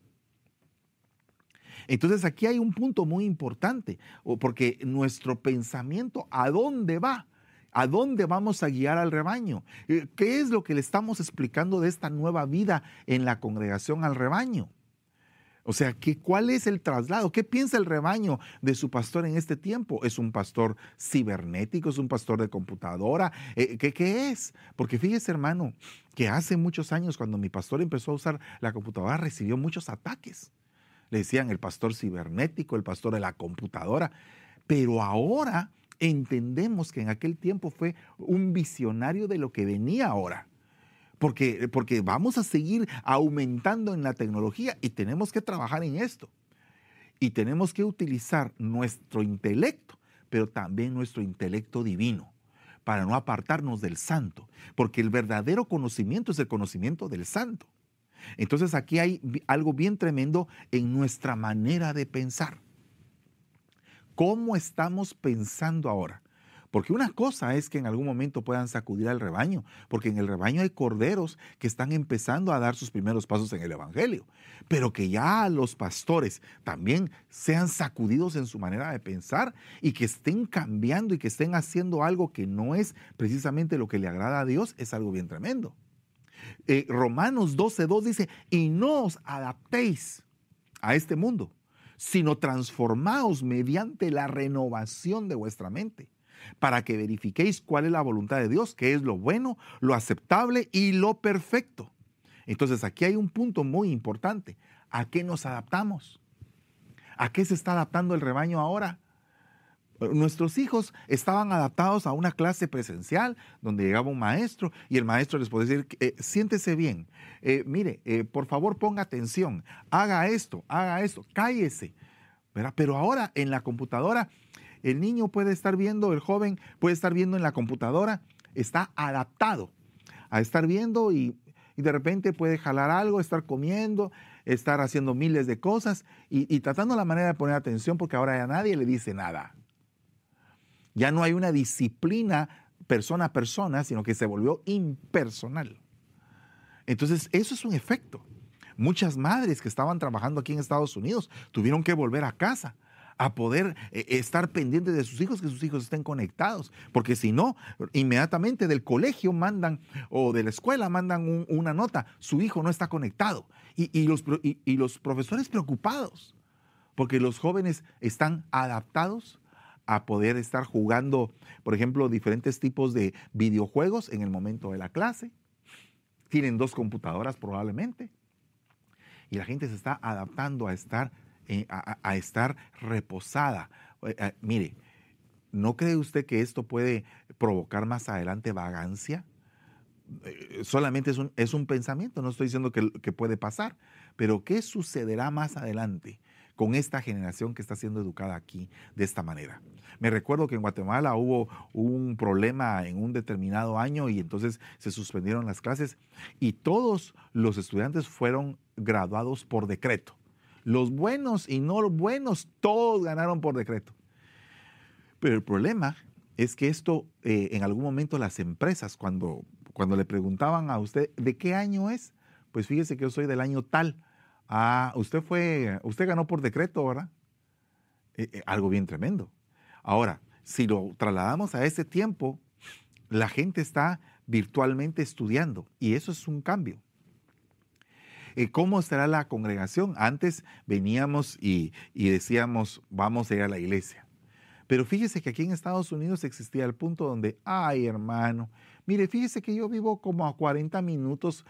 Entonces, aquí hay un punto muy importante, porque nuestro pensamiento, ¿a dónde va? ¿A dónde vamos a guiar al rebaño? Eh, ¿Qué es lo que le estamos explicando de esta nueva vida en la congregación al rebaño? O sea, ¿qué, ¿cuál es el traslado? ¿Qué piensa el rebaño de su pastor en este tiempo? ¿Es un pastor cibernético? ¿Es un pastor de computadora? Eh, ¿qué, ¿Qué es? Porque fíjese, hermano, que hace muchos años, cuando mi pastor empezó a usar la computadora, recibió muchos ataques. Le decían el pastor cibernético, el pastor de la computadora. Pero ahora entendemos que en aquel tiempo fue un visionario de lo que venía ahora porque, porque vamos a seguir aumentando en la tecnología y tenemos que trabajar en esto. Y tenemos que utilizar nuestro intelecto, pero también nuestro intelecto divino, para no apartarnos del santo, porque el verdadero conocimiento es el conocimiento del santo. Entonces aquí hay algo bien tremendo en nuestra manera de pensar. ¿Cómo estamos pensando ahora? Porque una cosa es que en algún momento puedan sacudir al rebaño, porque en el rebaño hay corderos que están empezando a dar sus primeros pasos en el Evangelio, pero que ya los pastores también sean sacudidos en su manera de pensar y que estén cambiando y que estén haciendo algo que no es precisamente lo que le agrada a Dios, es algo bien tremendo. Eh, Romanos 12.2 dice, y no os adaptéis a este mundo, sino transformaos mediante la renovación de vuestra mente para que verifiquéis cuál es la voluntad de Dios, que es lo bueno, lo aceptable y lo perfecto. Entonces aquí hay un punto muy importante. ¿A qué nos adaptamos? ¿A qué se está adaptando el rebaño ahora? Nuestros hijos estaban adaptados a una clase presencial donde llegaba un maestro y el maestro les podía decir, eh, siéntese bien, eh, mire, eh, por favor ponga atención, haga esto, haga esto, cállese. Pero ahora en la computadora el niño puede estar viendo, el joven puede estar viendo en la computadora, está adaptado a estar viendo y, de repente puede jalar algo, estar comiendo, estar haciendo miles de cosas y, y, tratando la manera de poner atención porque ahora ya nadie le dice nada. Ya no hay una disciplina persona a persona, sino que se volvió impersonal. Entonces, eso es un efecto. Muchas madres que estaban trabajando aquí en Estados Unidos tuvieron que volver a casa a poder eh, estar pendientes de sus hijos, que sus hijos estén conectados, porque si no, inmediatamente del colegio mandan o de la escuela mandan una nota, su hijo no está conectado. Y, los, y los profesores preocupados, porque los jóvenes están adaptados a poder estar jugando, por ejemplo, diferentes tipos de videojuegos en el momento de la clase. Tienen dos computadoras probablemente. Y la gente se está adaptando a estar eh, a, estar reposada. Eh, eh, mire, ¿no cree usted que esto puede provocar más adelante vagancia? solamente es un, es un, pensamiento, no estoy diciendo que, que, puede pasar, pero ¿qué sucederá más adelante con esta generación que está siendo educada aquí de esta manera? Me recuerdo que en Guatemala hubo un problema en un determinado año y entonces se suspendieron las clases y todos los estudiantes fueron graduados por decreto. Los buenos y no los buenos, todos ganaron por decreto. Pero el problema es que esto, eh, en algún momento las empresas, cuando, cuando le preguntaban a usted, ¿de qué año es? Pues fíjese que yo soy del año tal. Ah, usted fue, usted ganó por decreto, ¿verdad? Eh, eh, algo bien tremendo. Ahora, si lo trasladamos a ese tiempo, la gente está virtualmente estudiando y eso es un cambio. Eh, ¿Cómo estará la congregación? Antes veníamos y, decíamos, vamos a ir a la iglesia. Pero fíjese que aquí en Estados Unidos existía el punto donde, ay hermano, mire, fíjese que yo vivo como a 40 minutos,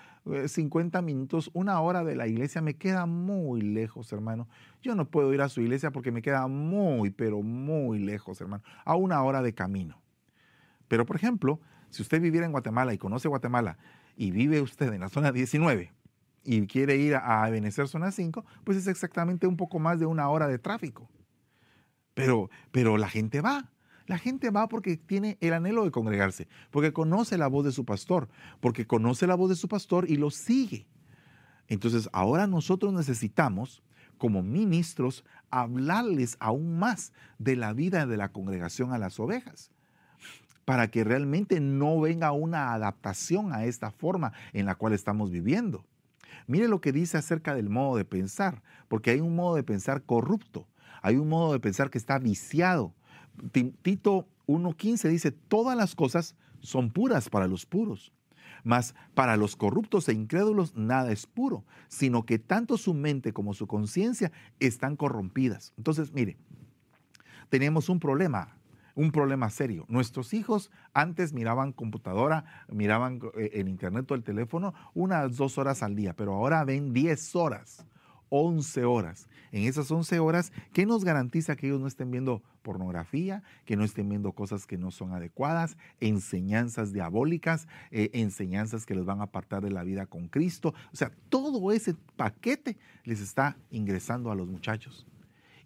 50 eh, minutos, una hora de la iglesia, me queda muy lejos, hermano. Yo no puedo ir a su iglesia porque me queda muy, pero muy lejos, hermano, a una hora de camino. Pero, por ejemplo, si usted viviera en Guatemala y conoce Guatemala y vive usted en la zona 19, y quiere ir a Ebenezer Zona 5, pues es exactamente un poco más de una hora de tráfico. Pero, pero la gente va. La gente va porque tiene el anhelo de congregarse, porque conoce la voz de su pastor, porque conoce la voz de su pastor y lo sigue. Entonces ahora nosotros necesitamos, como ministros, hablarles aún más de la vida de la congregación a las ovejas, para que realmente no venga una adaptación a esta forma en la cual estamos viviendo. Mire lo que dice acerca del modo de pensar, porque hay un modo de pensar corrupto, hay un modo de pensar que está viciado. Tito 1.15 dice, todas las cosas son puras para los puros, mas para los corruptos e incrédulos nada es puro, sino que tanto su mente como su conciencia están corrompidas. Entonces, mire, tenemos un problema un problema serio. Nuestros hijos antes miraban computadora, miraban eh, el internet o el teléfono unas dos horas al día, pero ahora ven 10 horas, 11 horas. En esas 11 horas, ¿qué nos garantiza que ellos no estén viendo pornografía, que no estén viendo cosas que no son adecuadas, enseñanzas diabólicas, eh, enseñanzas que les van a apartar de la vida con Cristo? O sea, todo ese paquete les está ingresando a los muchachos.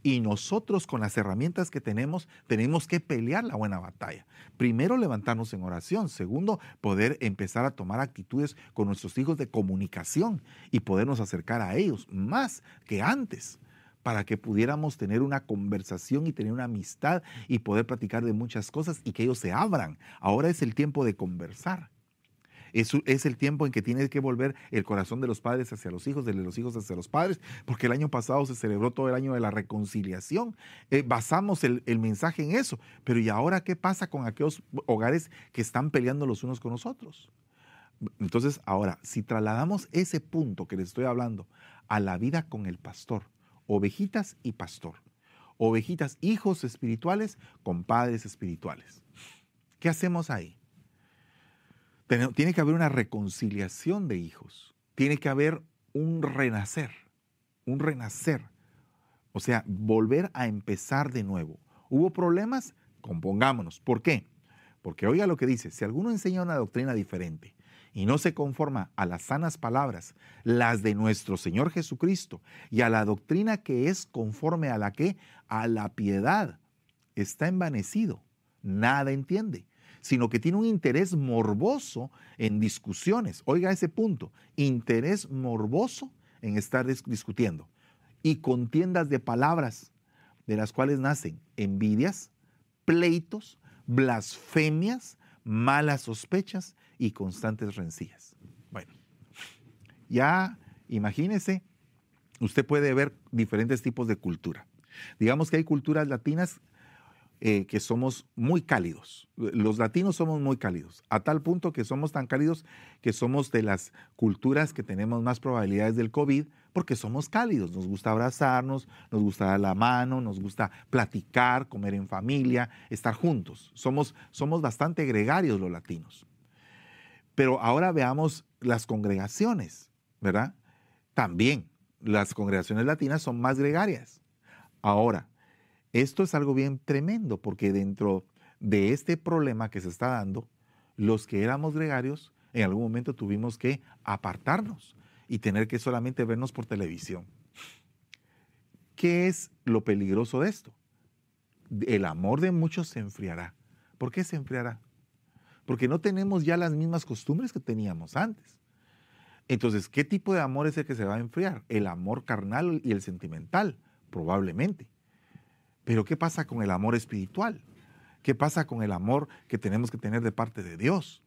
Y nosotros con las herramientas que tenemos tenemos que pelear la buena batalla. Primero, levantarnos en oración. Segundo, poder empezar a tomar actitudes con nuestros hijos de comunicación y podernos acercar a ellos más que antes. para que pudiéramos tener una conversación y tener una amistad y poder platicar de muchas cosas y que ellos se abran. Ahora es el tiempo de conversar. Es, el tiempo en que tiene que volver el corazón de los padres hacia los hijos, de los hijos hacia los padres, porque el año pasado se celebró todo el año de la reconciliación. Eh, basamos el, el, mensaje en eso. Pero ¿y ahora qué pasa con aquellos hogares que están peleando los unos con los otros? Entonces, ahora, si trasladamos ese punto que les estoy hablando a la vida con el pastor, ovejitas y pastor. Ovejitas, hijos espirituales con padres espirituales. ¿Qué hacemos ahí? Tiene que haber una reconciliación de hijos. Tiene que haber un renacer. Un renacer. O sea, volver a empezar de nuevo. ¿Hubo problemas? Compongámonos. ¿Por qué? Porque oiga lo que dice, si alguno enseña una doctrina diferente y no se conforma a las sanas palabras, las de nuestro Señor Jesucristo, y a la doctrina que es conforme a la que, a la piedad, está envanecido, nada entiende, sino que tiene un interés morboso en discusiones. Oiga ese punto, interés morboso en estar discutiendo. Y contiendas de palabras, de las cuales nacen envidias, pleitos, blasfemias, malas sospechas y constantes rencillas. Bueno, ya imagínese, usted puede ver diferentes tipos de cultura. Digamos que hay culturas latinas eh, que somos muy cálidos. Los latinos somos muy cálidos, a tal punto que somos tan cálidos que somos de las culturas que tenemos más probabilidades del COVID porque somos cálidos. Nos gusta abrazarnos, nos gusta dar la mano, nos gusta platicar, comer en familia, estar juntos. Somos, somos bastante gregarios los latinos. Pero ahora veamos las congregaciones, ¿verdad? También las congregaciones latinas son más gregarias. Ahora, esto es algo bien tremendo porque dentro de este problema que se está dando, los que éramos gregarios en algún momento tuvimos que apartarnos y tener que solamente vernos por televisión. ¿Qué es lo peligroso de esto? El amor de muchos se enfriará. ¿Por qué se enfriará? porque no tenemos ya las mismas costumbres que teníamos antes. Entonces, ¿qué tipo de amor es el que se va a enfriar? El amor carnal y el sentimental, probablemente. Pero ¿qué pasa con el amor espiritual? ¿Qué pasa con el amor que tenemos que tener de parte de Dios?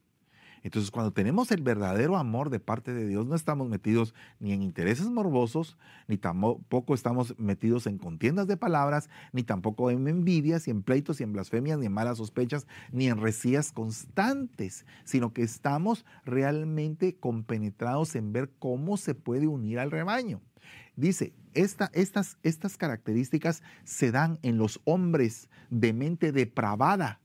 Entonces, cuando tenemos el verdadero amor de parte de Dios, no estamos metidos ni en intereses morbosos, ni tampoco estamos metidos en contiendas de palabras, ni tampoco en envidias, y en pleitos, y en blasfemias, ni en malas sospechas, ni en resías constantes, sino que estamos realmente compenetrados en ver cómo se puede unir al rebaño. Dice, estas, estas características se dan en los hombres de mente depravada,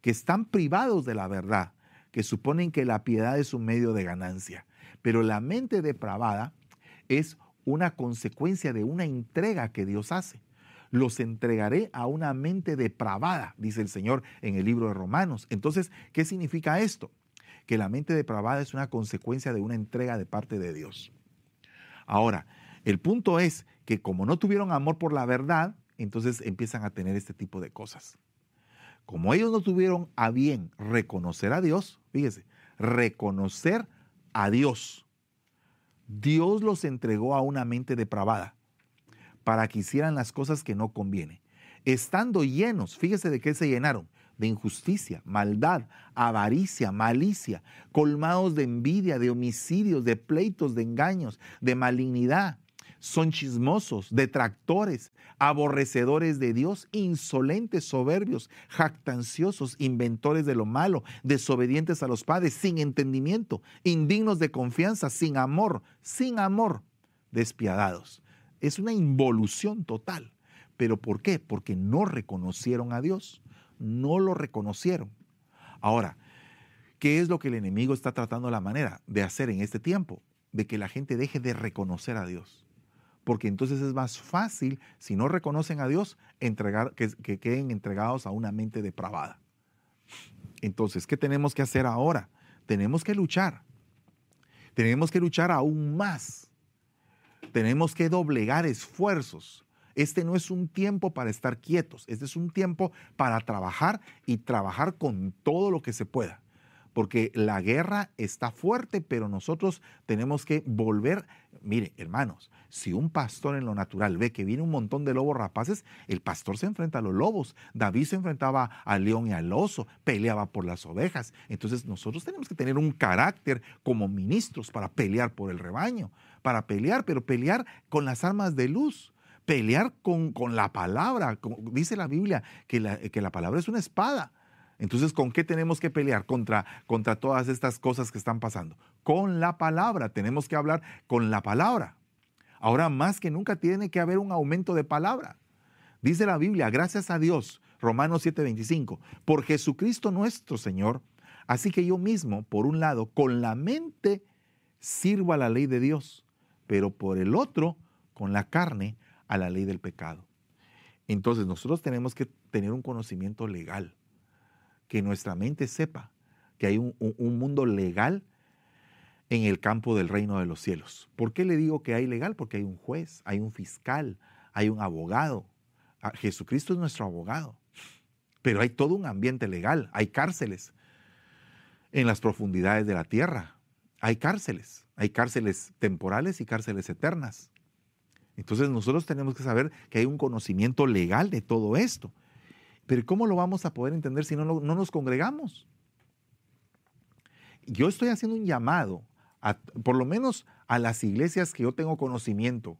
que están privados de la verdad que suponen que la piedad es un medio de ganancia. Pero la mente depravada es una consecuencia de una entrega que Dios hace. Los entregaré a una mente depravada, dice el Señor en el libro de Romanos. Entonces, ¿qué significa esto? Que la mente depravada es una consecuencia de una entrega de parte de Dios. Ahora, el punto es que como no tuvieron amor por la verdad, entonces empiezan a tener este tipo de cosas. Como ellos no tuvieron a bien reconocer a Dios, fíjese, reconocer a Dios, Dios los entregó a una mente depravada para que hicieran las cosas que no conviene. Estando llenos, fíjese de qué se llenaron, de injusticia, maldad, avaricia, malicia, colmados de envidia, de homicidios, de pleitos, de engaños, de malignidad son chismosos, detractores, aborrecedores de Dios, insolentes, soberbios, jactanciosos, inventores de lo malo, desobedientes a los padres, sin entendimiento, indignos de confianza, sin amor, sin amor, despiadados. Es una involución total. ¿Pero por qué? Porque no reconocieron a Dios, no lo reconocieron. Ahora, ¿qué es lo que el enemigo está tratando la manera de hacer en este tiempo? De que la gente deje de reconocer a Dios porque entonces es más fácil, si no reconocen a Dios, entregar, que, que queden entregados a una mente depravada. Entonces, ¿qué tenemos que hacer ahora? Tenemos que luchar. Tenemos que luchar aún más. Tenemos que doblegar esfuerzos. Este no es un tiempo para estar quietos, este es un tiempo para trabajar y trabajar con todo lo que se pueda. Porque la guerra está fuerte, pero nosotros tenemos que volver. Mire, hermanos, si un pastor en lo natural ve que viene un montón de lobos rapaces, el pastor se enfrenta a los lobos. David se enfrentaba al león y al oso, peleaba por las ovejas. Entonces nosotros tenemos que tener un carácter como ministros para pelear por el rebaño, para pelear, pero pelear con las armas de luz pelear con, con, la palabra. dice la Biblia que la, que la palabra es una espada. Entonces, ¿con qué tenemos que pelear contra, contra todas estas cosas que están pasando? Con la palabra. Tenemos que hablar con la palabra. Ahora más que nunca tiene que haber un aumento de palabra. Dice la Biblia, gracias a Dios, Romanos 7:25, por Jesucristo nuestro Señor. Así que yo mismo, por un lado, con la mente sirvo a la ley de Dios, pero por el otro, con la carne, a la ley del pecado. Entonces nosotros tenemos que tener un conocimiento legal que nuestra mente sepa que hay un, mundo legal en el campo del reino de los cielos. ¿Por qué le digo que hay legal? Porque hay un juez, hay un fiscal, hay un abogado. Ah, Jesucristo es nuestro abogado. Pero hay todo un ambiente legal, hay cárceles en las profundidades de la tierra. Hay cárceles, hay cárceles temporales y cárceles eternas. Entonces nosotros tenemos que saber que hay un conocimiento legal de todo esto. Pero ¿cómo lo vamos a poder entender si no, no, nos congregamos? Yo estoy haciendo un llamado, por lo menos a las iglesias que yo tengo conocimiento,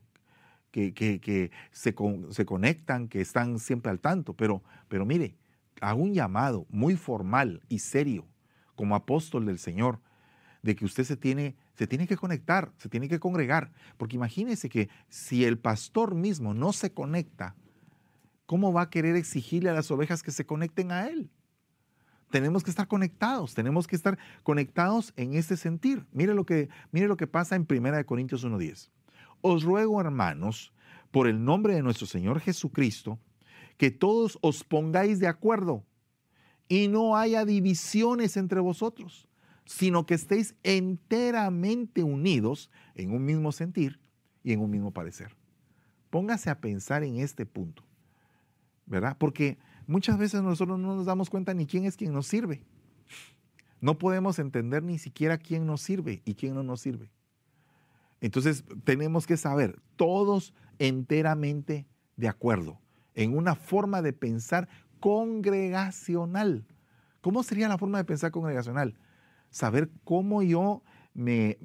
que, se, se, conectan, que están siempre al tanto, pero, pero mire, hago un llamado muy formal y serio como apóstol del Señor, de que usted se tiene, se tiene que conectar, se tiene que congregar, porque imagínese que si el pastor mismo no se conecta, ¿cómo va a querer exigirle a las ovejas que se conecten a Él? Tenemos que estar conectados, tenemos que estar conectados en este sentir. Mire lo que, mire lo que pasa en 1 Corintios 1.10. Os ruego, hermanos, por el nombre de nuestro Señor Jesucristo, que todos os pongáis de acuerdo y no haya divisiones entre vosotros, sino que estéis enteramente unidos en un mismo sentir y en un mismo parecer. Póngase a pensar en este punto. ¿Verdad? Porque muchas veces nosotros no nos damos cuenta ni quién es quien nos sirve. No podemos entender ni siquiera quién nos sirve y quién no nos sirve. Entonces tenemos que saber, todos enteramente de acuerdo, en una forma de pensar congregacional. ¿Cómo sería la forma de pensar congregacional? Saber cómo yo me,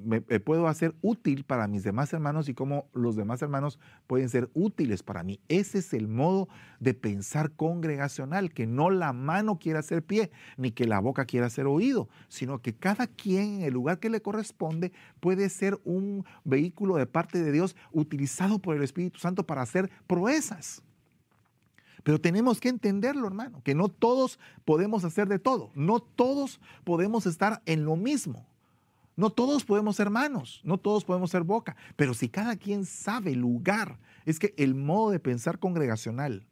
puedo hacer útil para mis demás hermanos y cómo los demás hermanos pueden ser útiles para mí. Ese es el modo de pensar congregacional, que no la mano quiera ser pie, ni que la boca quiera ser oído, sino que cada quien en el lugar que le corresponde puede ser un vehículo de parte de Dios utilizado por el Espíritu Santo para hacer proezas. Pero tenemos que entenderlo, hermano, que no todos podemos hacer de todo, no todos podemos estar en lo mismo. No todos podemos ser manos, no todos podemos ser boca, pero si cada quien sabe lugar, es que el modo de pensar congregacional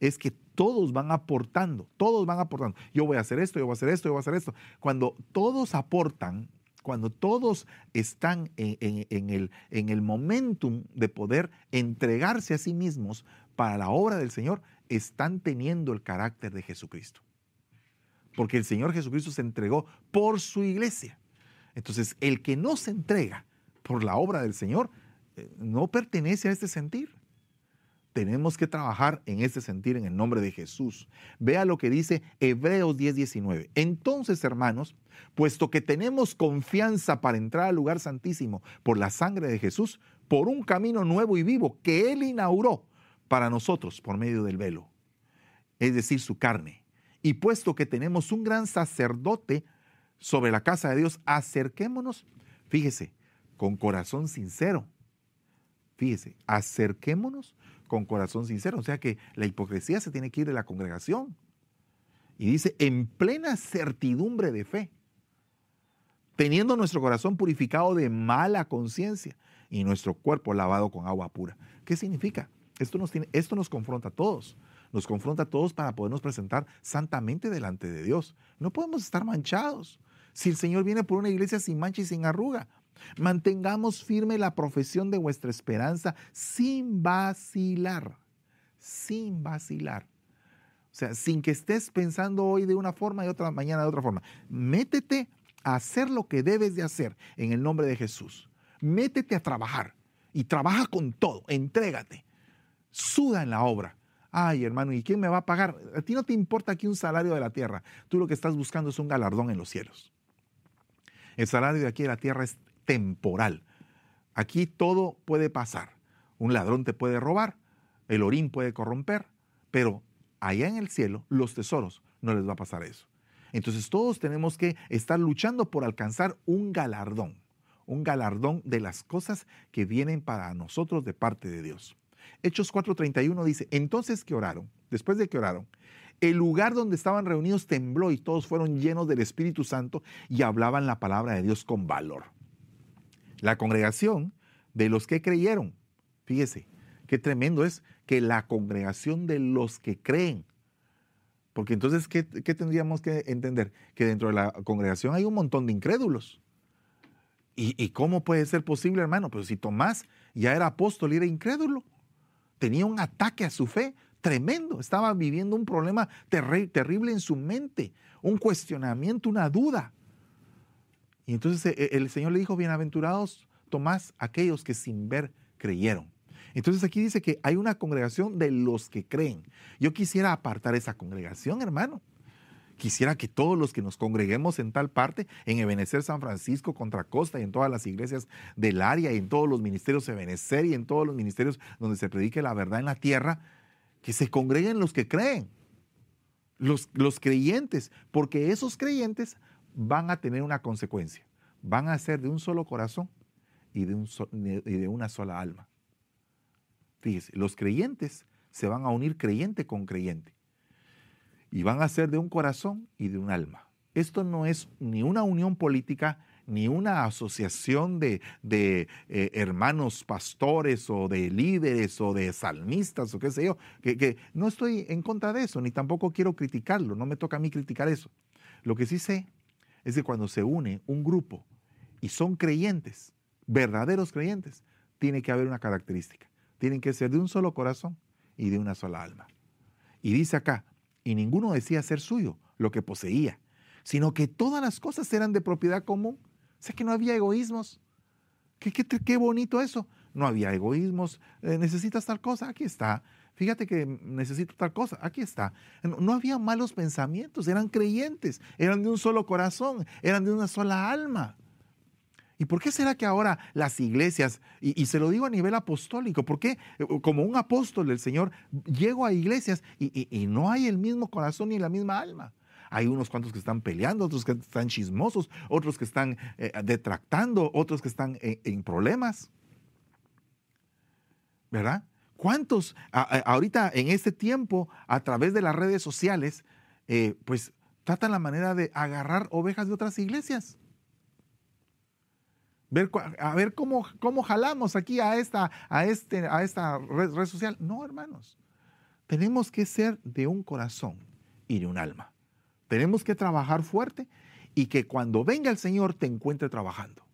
es que todos van aportando, todos van aportando. Yo voy a hacer esto, yo voy a hacer esto, yo voy a hacer esto. Cuando todos aportan, cuando todos están en, el, en el momentum de poder entregarse a sí mismos para la obra del Señor, están teniendo el carácter de Jesucristo. Porque el Señor Jesucristo se entregó por su iglesia. Entonces, el que no se entrega por la obra del Señor eh, no pertenece a este sentir. Tenemos que trabajar en este sentir en el nombre de Jesús. Vea lo que dice Hebreos 10:19. Entonces, hermanos, puesto que tenemos confianza para entrar al lugar santísimo por la sangre de Jesús, por un camino nuevo y vivo que Él inauguró para nosotros por medio del velo, es decir, su carne. Y puesto que tenemos un gran sacerdote sobre la casa de Dios, acerquémonos, fíjese, con corazón sincero. Fíjese, acerquémonos con corazón sincero. O sea que la hipocresía se tiene que ir de la congregación. Y dice, en plena certidumbre de fe, teniendo nuestro corazón purificado de mala conciencia y nuestro cuerpo lavado con agua pura. ¿Qué significa? Esto nos, esto nos confronta a todos. Nos confronta a todos para podernos presentar santamente delante de Dios. No podemos estar manchados si el Señor viene por una iglesia sin mancha y sin arruga. Mantengamos firme la profesión de vuestra esperanza sin vacilar, sin vacilar. O sea, sin que estés pensando hoy de una forma y otra mañana de otra forma. Métete a hacer lo que debes de hacer en el nombre de Jesús. Métete a trabajar y trabaja con todo, entrégate, suda en la obra. Ay, hermano, ¿y quién me va a pagar? A ti no te importa aquí un salario de la tierra. Tú lo que estás buscando es un galardón en los cielos. El salario de aquí de la tierra es temporal. Aquí todo puede pasar. Un ladrón te puede robar, el orín puede corromper, pero allá en el cielo, los tesoros, no les va a pasar eso. Entonces todos tenemos que estar luchando por alcanzar un galardón, un galardón de las cosas que vienen para nosotros de parte de Dios. Hechos 4:31 dice, entonces que oraron, después de que oraron, el lugar donde estaban reunidos tembló y todos fueron llenos del Espíritu Santo y hablaban la palabra de Dios con valor. La congregación de los que creyeron, fíjese, qué tremendo es que la congregación de los que creen, porque entonces, ¿qué, tendríamos que entender? Que dentro de la congregación hay un montón de incrédulos. ¿Y, cómo puede ser posible, hermano? Pero si Tomás ya era apóstol y era incrédulo, tenía un ataque a su fe tremendo, estaba viviendo un problema terrible en su mente, un cuestionamiento, una duda. Y entonces e, e, el Señor le dijo, bienaventurados Tomás, aquellos que sin ver creyeron. Entonces aquí dice que hay una congregación de los que creen. Yo quisiera apartar esa congregación, hermano. Quisiera que todos los que nos congreguemos en tal parte, en Ebenecer San Francisco, Contra Costa y en todas las iglesias del área y en todos los ministerios Ebenecer y en todos los ministerios donde se predique la verdad en la tierra, que se congreguen los que creen, los, los creyentes, porque esos creyentes van a tener una consecuencia. Van a ser de un solo corazón y de, un y de una sola alma. Fíjese, los creyentes se van a unir creyente con creyente. Y van a ser de un corazón y de un alma. Esto no es ni una unión política, ni una asociación de, de eh, hermanos pastores o de líderes o de salmistas o qué sé yo, que, que, no estoy en contra de eso, ni tampoco quiero criticarlo, no me toca a mí criticar eso. Lo que sí sé es que cuando se une un grupo y son creyentes, verdaderos creyentes, tiene que haber una característica tienen que ser de un solo corazón y de una sola alma. Y dice acá, y ninguno decía ser suyo lo que poseía, sino que todas las cosas eran de propiedad común. Sea que no había egoísmos. Qué, qué, bonito eso. No había egoísmos. Eh, necesitas tal cosa, aquí está. Fíjate que necesito tal cosa, aquí está. No, no había malos pensamientos, eran creyentes, eran de un solo corazón, eran de una sola alma. ¿Y por qué será que ahora las iglesias, y, se lo digo a nivel apostólico, por qué eh, como un apóstol del Señor llego a iglesias y, no hay el mismo corazón ni la misma alma? Hay unos cuantos que están peleando, otros que están chismosos, otros que están eh, detractando, otros que están en, problemas. ¿Verdad? ¿Cuántos ahorita en este tiempo, a través de las redes sociales, eh, pues tratan la manera de agarrar ovejas de otras iglesias? a ver cómo, cómo jalamos aquí a esta, a este, a esta red, social. No, hermanos. Tenemos que ser de un corazón y de un alma. Tenemos que trabajar fuerte y que cuando venga el Señor te encuentre trabajando.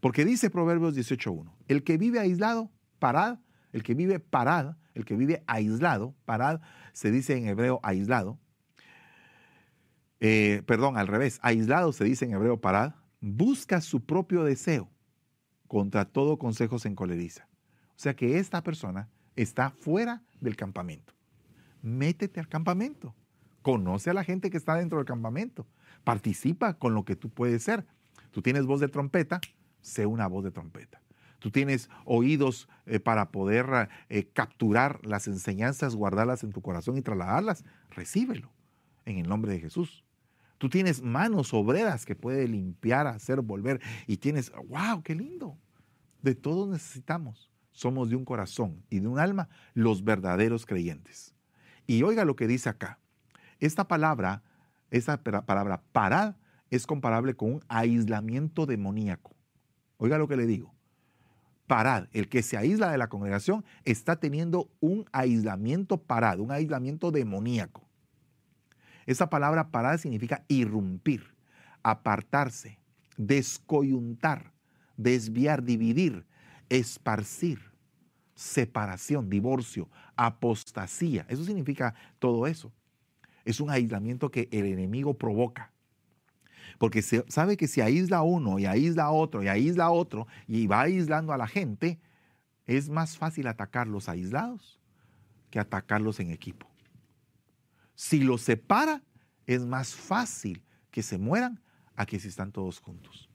Porque dice Proverbios 18.1, el que vive aislado, parad, el que vive parad, el que vive aislado, parad, se dice en hebreo aislado, eh, perdón, al revés, aislado se dice en hebreo parad, busca su propio deseo contra todo consejo se encoleriza. O sea que esta persona está fuera del campamento. Métete al campamento. Conoce a la gente que está dentro del campamento. Participa con lo que tú puedes ser. Tú tienes voz de trompeta, sé una voz de trompeta. Tú tienes oídos eh, para poder eh, capturar las enseñanzas, guardarlas en tu corazón y trasladarlas. Recíbelo en el nombre de Jesús. Tú tienes manos obreras que puede limpiar, hacer, volver. Y tienes, wow, qué lindo. De todos necesitamos. Somos de un corazón y de un alma los verdaderos creyentes. Y oiga lo que dice acá. Esta palabra, esta palabra parad, es comparable con un aislamiento demoníaco. Oiga lo que le digo. Parad, el que se aísla de la congregación está teniendo un aislamiento parado, un aislamiento demoníaco. Esa palabra parar significa irrumpir, apartarse, descoyuntar, desviar, dividir, esparcir, separación, divorcio, apostasía. Eso significa todo eso. Es un aislamiento que el enemigo provoca. Porque se, sabe que si aísla uno y aísla otro y aísla otro y va aislando a la gente, es más fácil atacarlos aislados que atacarlos en equipo. Si los separa, es más fácil que se mueran a que si están todos juntos.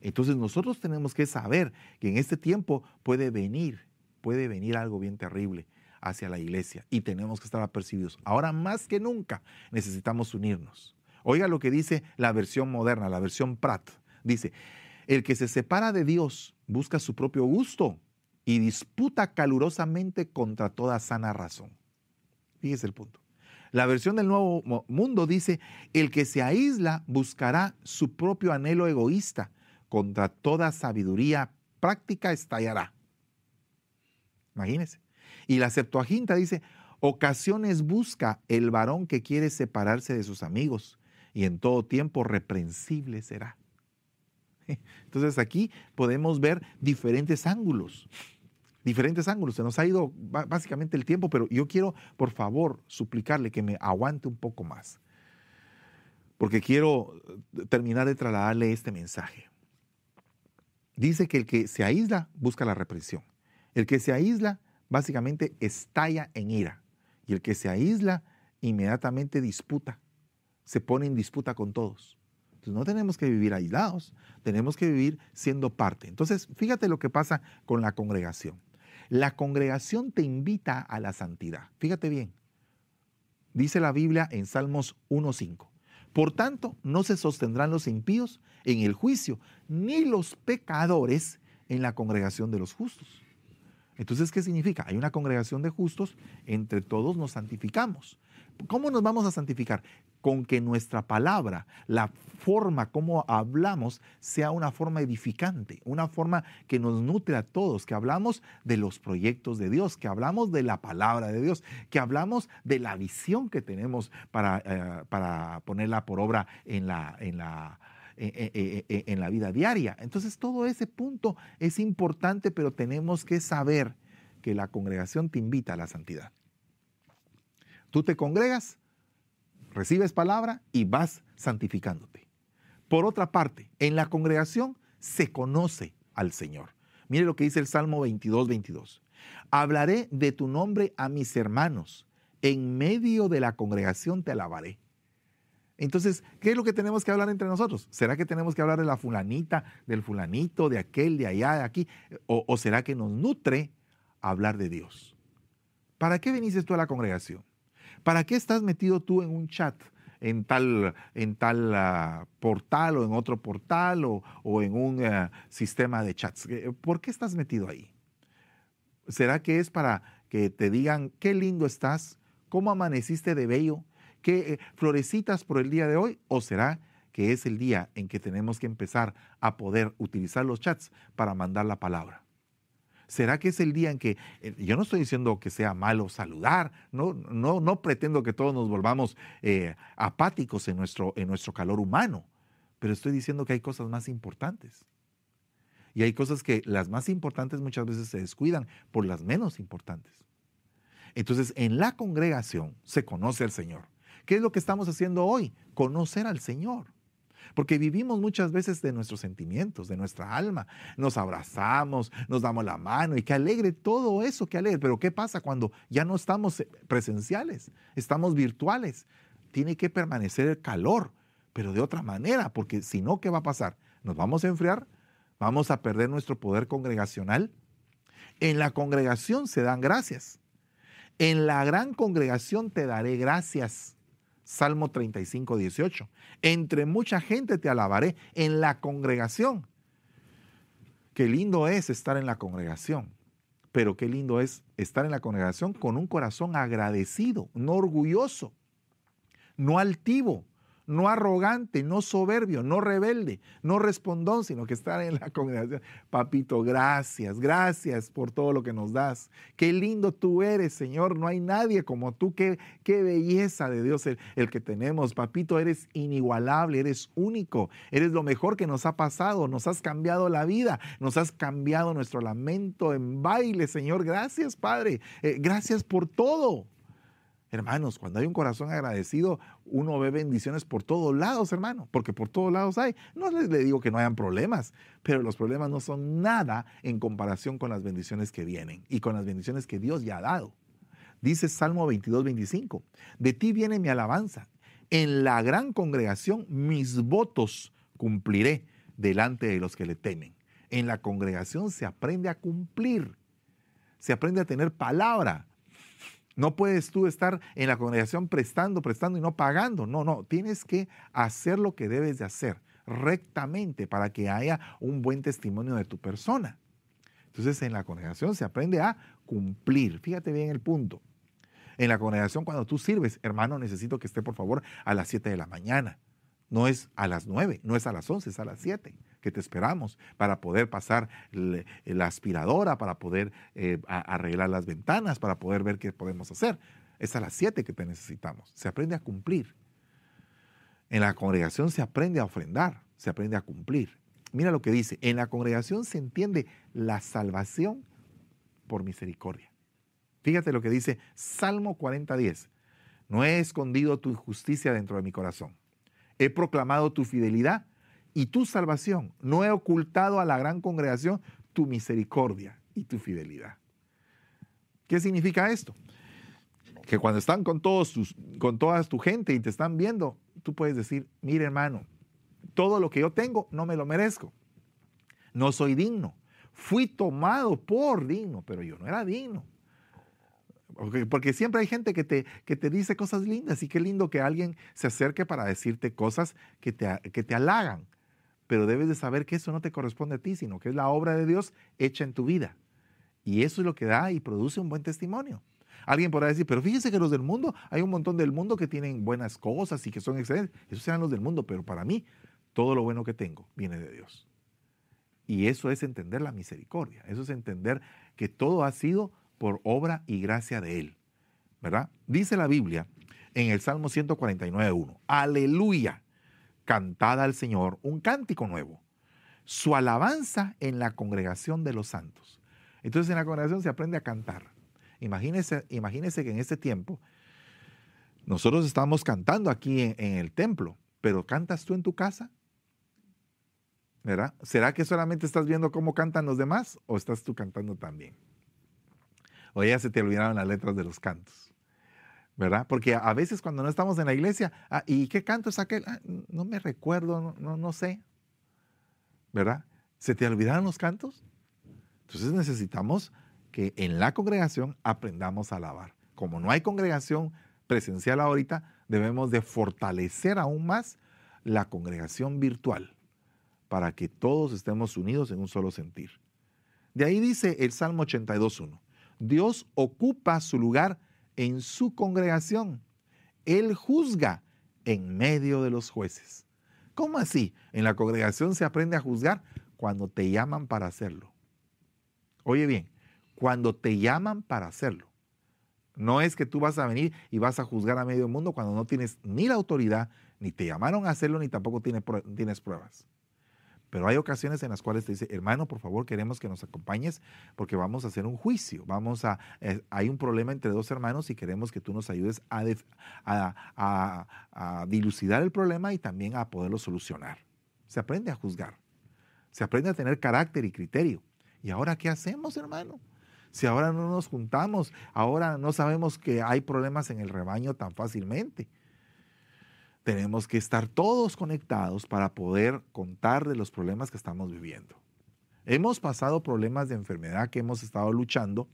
Entonces nosotros tenemos que saber que en este tiempo puede venir, puede venir algo bien terrible hacia la iglesia y tenemos que estar apercibidos. Ahora más que nunca necesitamos unirnos. Oiga lo que dice la versión moderna, la versión Prat. Dice, el que se separa de Dios busca su propio gusto y disputa calurosamente contra toda sana razón. Fíjese el punto. La versión del Nuevo Mundo dice, el que se aísla buscará su propio anhelo egoísta, contra toda sabiduría práctica estallará. Imagínese. Y la Septuaginta dice, ocasiones busca el varón que quiere separarse de sus amigos y en todo tiempo reprensible será. Entonces aquí podemos ver diferentes ángulos, diferentes ángulos. Se nos ha ido básicamente el tiempo, pero yo quiero, por favor, suplicarle que me aguante un poco más, porque quiero eh, terminar de trasladarle este mensaje. Dice que el que se aísla busca la represión. El que se aísla básicamente estalla en ira. Y el que se aísla inmediatamente disputa se pone en disputa con todos. Entonces no tenemos que vivir aislados, tenemos que vivir siendo parte. Entonces, fíjate lo que pasa con la congregación. La congregación te invita a la santidad. Fíjate bien. Dice la Biblia en Salmos 1.5. Por tanto, no se sostendrán los impíos en el juicio, ni los pecadores en la congregación de los justos. Entonces, ¿qué significa? Hay una congregación de justos, entre todos nos santificamos. ¿Cómo nos vamos a santificar? Con que nuestra palabra, la forma como hablamos, sea una forma edificante, una forma que nos nutre a todos, que hablamos de los proyectos de Dios, que hablamos de la palabra de Dios, que hablamos de la visión que tenemos para, eh, para ponerla por obra en la, en la, en la vida diaria. Entonces todo ese punto es importante, pero tenemos que saber que la congregación te invita a la santidad. Tú te congregas, recibes palabra y vas santificándote. Por otra parte, en la congregación se conoce al Señor. Mire lo que dice el Salmo 22, 22. Hablaré de tu nombre a mis hermanos. En medio de la congregación te alabaré. Entonces, ¿qué es lo que tenemos que hablar entre nosotros? ¿Será que tenemos que hablar de la fulanita, del fulanito, de aquel, de allá, de aquí? ¿O, será que nos nutre hablar de Dios? ¿Para qué viniste tú a la congregación? ¿Para qué estás metido tú en un chat? en tal, en tal ah, portal o en otro portal o, en un ah, sistema de chats. ¿Por qué estás metido ahí? ¿Será que es para que te digan qué lindo estás, cómo amaneciste de bello, qué eh, florecitas por el día de hoy? ¿O será que es el día en que tenemos que empezar a poder utilizar los chats para mandar la palabra? ¿Será que es el día en que, eh, yo no estoy diciendo que sea malo saludar, no, no, no pretendo que todos nos volvamos eh, apáticos en nuestro, en nuestro calor humano, pero estoy diciendo que hay cosas más importantes. Y hay cosas que las más importantes muchas veces se descuidan por las menos importantes. Entonces, en la congregación se conoce al Señor. ¿Qué es lo que estamos haciendo hoy? Conocer al Señor. Porque vivimos muchas veces de nuestros sentimientos, de nuestra alma. Nos abrazamos, nos damos la mano y qué alegre todo eso, qué alegre. Pero ¿qué pasa cuando ya no estamos presenciales, estamos virtuales? Tiene que permanecer el calor, pero de otra manera, porque si no, ¿qué va a pasar? ¿Nos vamos a enfriar? ¿Vamos a perder nuestro poder congregacional? En la congregación se dan gracias. En la gran congregación te daré gracias. Salmo 35, 18. Entre mucha gente te alabaré en la congregación. Qué lindo es estar en la congregación, pero qué lindo es estar en la congregación con un corazón agradecido, no orgulloso, no altivo, no arrogante, no soberbio, no rebelde, no respondón, sino que estar en la congregación. Papito, gracias, gracias por todo lo que nos das. Qué lindo tú eres, Señor. No hay nadie como tú. Qué, qué belleza de Dios el, el que tenemos. Papito, eres inigualable, eres único. Eres lo mejor que nos ha pasado. Nos has cambiado la vida. Nos has cambiado nuestro lamento en baile, Señor. Gracias, Padre. Eh, gracias por todo. Hermanos, cuando hay un corazón agradecido, uno ve bendiciones por todos lados, hermano, porque por todos lados hay. No les le digo que no hayan problemas, pero los problemas no son nada en comparación con las bendiciones que vienen y con las bendiciones que Dios ya ha dado. Dice Salmo 22, 25, de ti viene mi alabanza. En la gran congregación mis votos cumpliré delante de los que le temen. En la congregación se aprende a cumplir, se aprende a tener palabra, no puedes tú estar en la congregación prestando, prestando y no pagando. No, no, tienes que hacer lo que debes de hacer rectamente para que haya un buen testimonio de tu persona. Entonces en la congregación se aprende a cumplir. Fíjate bien el punto. En la congregación cuando tú sirves, hermano, necesito que esté por favor a las 7 de la mañana. No es a las 9, no es a las 11, es a las 7 que te esperamos para poder pasar la aspiradora, para poder eh, arreglar las ventanas, para poder ver qué podemos hacer. Es a las 7 que te necesitamos. Se aprende a cumplir. En la congregación se aprende a ofrendar, se aprende a cumplir. Mira lo que dice, en la congregación se entiende la salvación por misericordia. Fíjate lo que dice Salmo 40:10. No he escondido tu injusticia dentro de mi corazón. He proclamado tu fidelidad y tu salvación. No he ocultado a la gran congregación tu misericordia y tu fidelidad. ¿Qué significa esto? Que cuando están con, todos tus, con toda tu gente y te están viendo, tú puedes decir, mire hermano, todo lo que yo tengo no me lo merezco. No soy digno. Fui tomado por digno, pero yo no era digno. Porque siempre hay gente que te, que te dice cosas lindas y qué lindo que alguien se acerque para decirte cosas que te, que te halagan pero debes de saber que eso no te corresponde a ti, sino que es la obra de Dios hecha en tu vida. Y eso es lo que da y produce un buen testimonio. Alguien podrá decir, pero fíjense que los del mundo, hay un montón del mundo que tienen buenas cosas y que son excelentes. Esos serán los del mundo, pero para mí, todo lo bueno que tengo viene de Dios. Y eso es entender la misericordia. Eso es entender que todo ha sido por obra y gracia de Él. ¿Verdad? Dice la Biblia en el Salmo 149.1, aleluya cantada al Señor un cántico nuevo, su alabanza en la congregación de los santos. Entonces en la congregación se aprende a cantar. Imagínese, imagínese que en este tiempo nosotros estamos cantando aquí en, en el templo, pero ¿cantas tú en tu casa? ¿Verdad? ¿Será que solamente estás viendo cómo cantan los demás o estás tú cantando también? O ya se te olvidaron las letras de los cantos. ¿Verdad? Porque a veces cuando no estamos en la iglesia, ah, ¿y qué canto es aquel? Ah, no me recuerdo, no, no, sé, ¿verdad? ¿Se te olvidaron los cantos? Entonces necesitamos que en la congregación aprendamos a alabar. Como no hay congregación presencial ahorita, debemos de fortalecer aún más la congregación virtual para que todos estemos unidos en un solo sentir. De ahí dice el Salmo 82.1, Dios ocupa su lugar en su congregación. Él juzga en medio de los jueces. ¿Cómo así? En la congregación se aprende a juzgar cuando te llaman para hacerlo. Oye bien, cuando te llaman para hacerlo. No es que tú vas a venir y vas a juzgar a medio mundo cuando no tienes ni la autoridad, ni te llamaron a hacerlo, ni tampoco tienes, pruebas. Pero hay ocasiones en las cuales te dice, hermano, por favor, queremos que nos acompañes porque vamos a hacer un juicio. Vamos a, eh, hay un problema entre dos hermanos y queremos que tú nos ayudes a, a, a, dilucidar el problema y también a poderlo solucionar. Se aprende a juzgar. Se aprende a tener carácter y criterio. ¿Y ahora qué hacemos, hermano? Si ahora no nos juntamos, ahora no sabemos que hay problemas en el rebaño tan fácilmente tenemos que estar todos conectados para poder contar de los problemas que estamos viviendo. Hemos pasado problemas de enfermedad que hemos estado luchando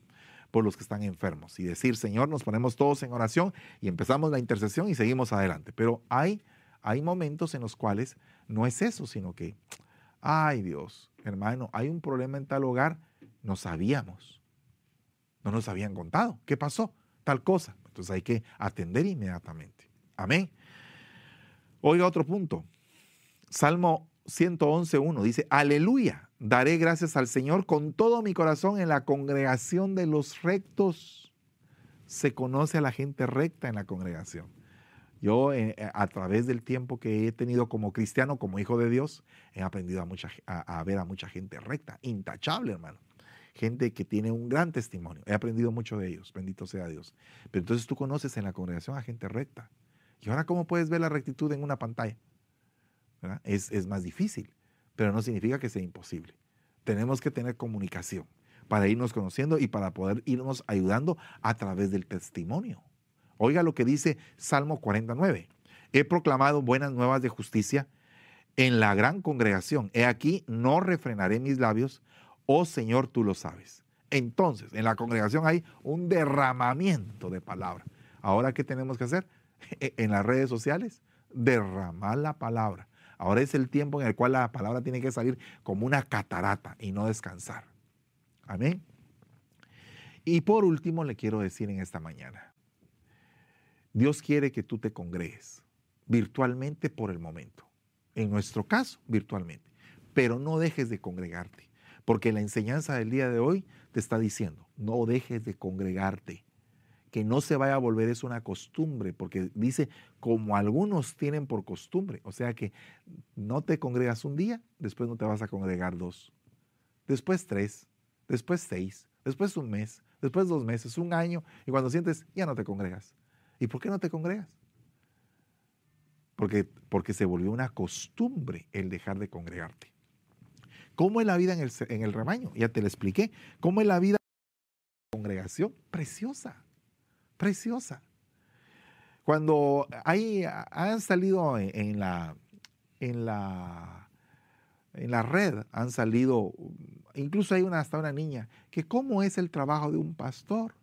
por los que están enfermos y decir, Señor, nos ponemos todos en oración y empezamos la intercesión y seguimos adelante. Pero hay, hay momentos en los cuales no es eso, sino que, ay Dios, hermano, hay un problema en tal hogar, no sabíamos, no nos habían contado, ¿qué pasó? Tal cosa. Entonces hay que atender inmediatamente. Amén. Oiga otro punto. Salmo 111.1 dice, aleluya, daré gracias al Señor con todo mi corazón en la congregación de los rectos. Se conoce a la gente recta en la congregación. Yo eh, eh, a través del tiempo que he tenido como cristiano, como hijo de Dios, he aprendido a, a, ver a mucha gente recta, intachable, hermano. gente que tiene un gran testimonio. He aprendido mucho de ellos, bendito sea Dios. Pero entonces tú conoces en la congregación a gente recta. ¿Y ahora cómo puedes ver la rectitud en una pantalla? Es, es más difícil, pero no significa que sea imposible. Tenemos que tener comunicación para irnos conociendo y para poder irnos ayudando a través del testimonio. Oiga lo que dice Salmo 49. He proclamado buenas nuevas de justicia en la gran congregación. He aquí, no refrenaré mis labios. Oh Señor, tú lo sabes. Entonces, en la congregación hay un derramamiento de palabra. Ahora, ¿qué tenemos que hacer? En las redes sociales, derramar la palabra. Ahora es el tiempo en el cual la palabra tiene que salir como una catarata y no descansar. Amén. Y por último, le quiero decir en esta mañana, Dios quiere que tú te congregues virtualmente por el momento. En nuestro caso, virtualmente. Pero no dejes de congregarte, porque la enseñanza del día de hoy te está diciendo, no dejes de congregarte que no se vaya a volver es una costumbre, porque dice, como algunos tienen por costumbre, o sea que no te congregas un día, después no te vas a congregar dos, después tres, después seis, después un mes, después dos meses, un año, y cuando sientes, ya no te congregas. ¿Y por qué no te congregas? Porque, porque se volvió una costumbre el dejar de congregarte. ¿Cómo es la vida en el, en el rebaño? Ya te lo expliqué. ¿Cómo es la vida en la congregación? Preciosa preciosa. Cuando hay, han salido en la, en la, en la red, han salido, incluso hay una, hasta una niña, que cómo es el trabajo de un pastor.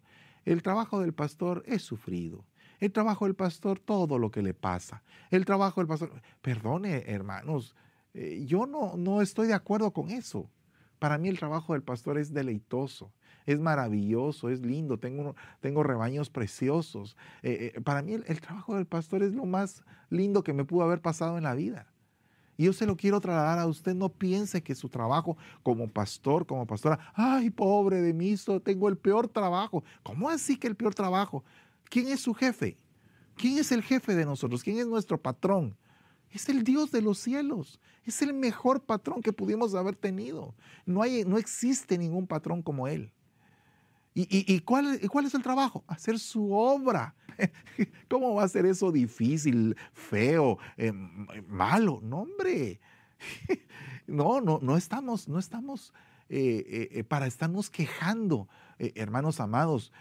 El trabajo del pastor es sufrido. El trabajo del pastor, todo lo que le pasa. El trabajo del pastor, perdone hermanos, eh, yo no, no estoy de acuerdo con eso. Para mí el trabajo del pastor es deleitoso es maravilloso, es lindo, tengo, tengo rebaños preciosos. Eh, eh, para mí el, trabajo del pastor es lo más lindo que me pudo haber pasado en la vida. Y yo se lo quiero trasladar a usted, no piense que su trabajo como pastor, como pastora, ay, pobre de mí, tengo el peor trabajo. ¿Cómo así que el peor trabajo? ¿Quién es su jefe? ¿Quién es el jefe de nosotros? ¿Quién es nuestro patrón? Es el Dios de los cielos. Es el mejor patrón que pudimos haber tenido. No, hay, no existe ningún patrón como Él. ¿Y, cuál, es el trabajo? Hacer su obra. ¿Cómo va a ser eso difícil, feo, em, malo? No, hombre. No, no, no estamos, no estamos eh, eh, eh, para estarnos quejando, hermanos amados.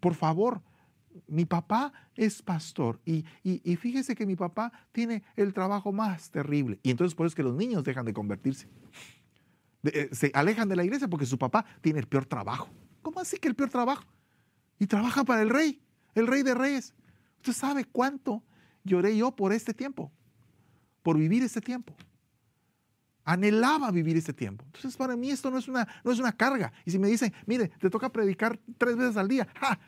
por favor, mi papá es pastor y, y, fíjese que mi papá tiene el trabajo más terrible. Y entonces por eso es que los niños dejan de convertirse. Eh, se alejan de la iglesia porque su papá tiene el peor trabajo. ¿Cómo así que el peor trabajo? Y trabaja para el rey, el rey de reyes. Usted sabe cuánto lloré yo por este tiempo, por vivir este tiempo. Anhelaba vivir este tiempo. Entonces, para mí esto no es una, no es una carga. Y si me dicen, mire, te toca predicar tres veces al día, ¡ja!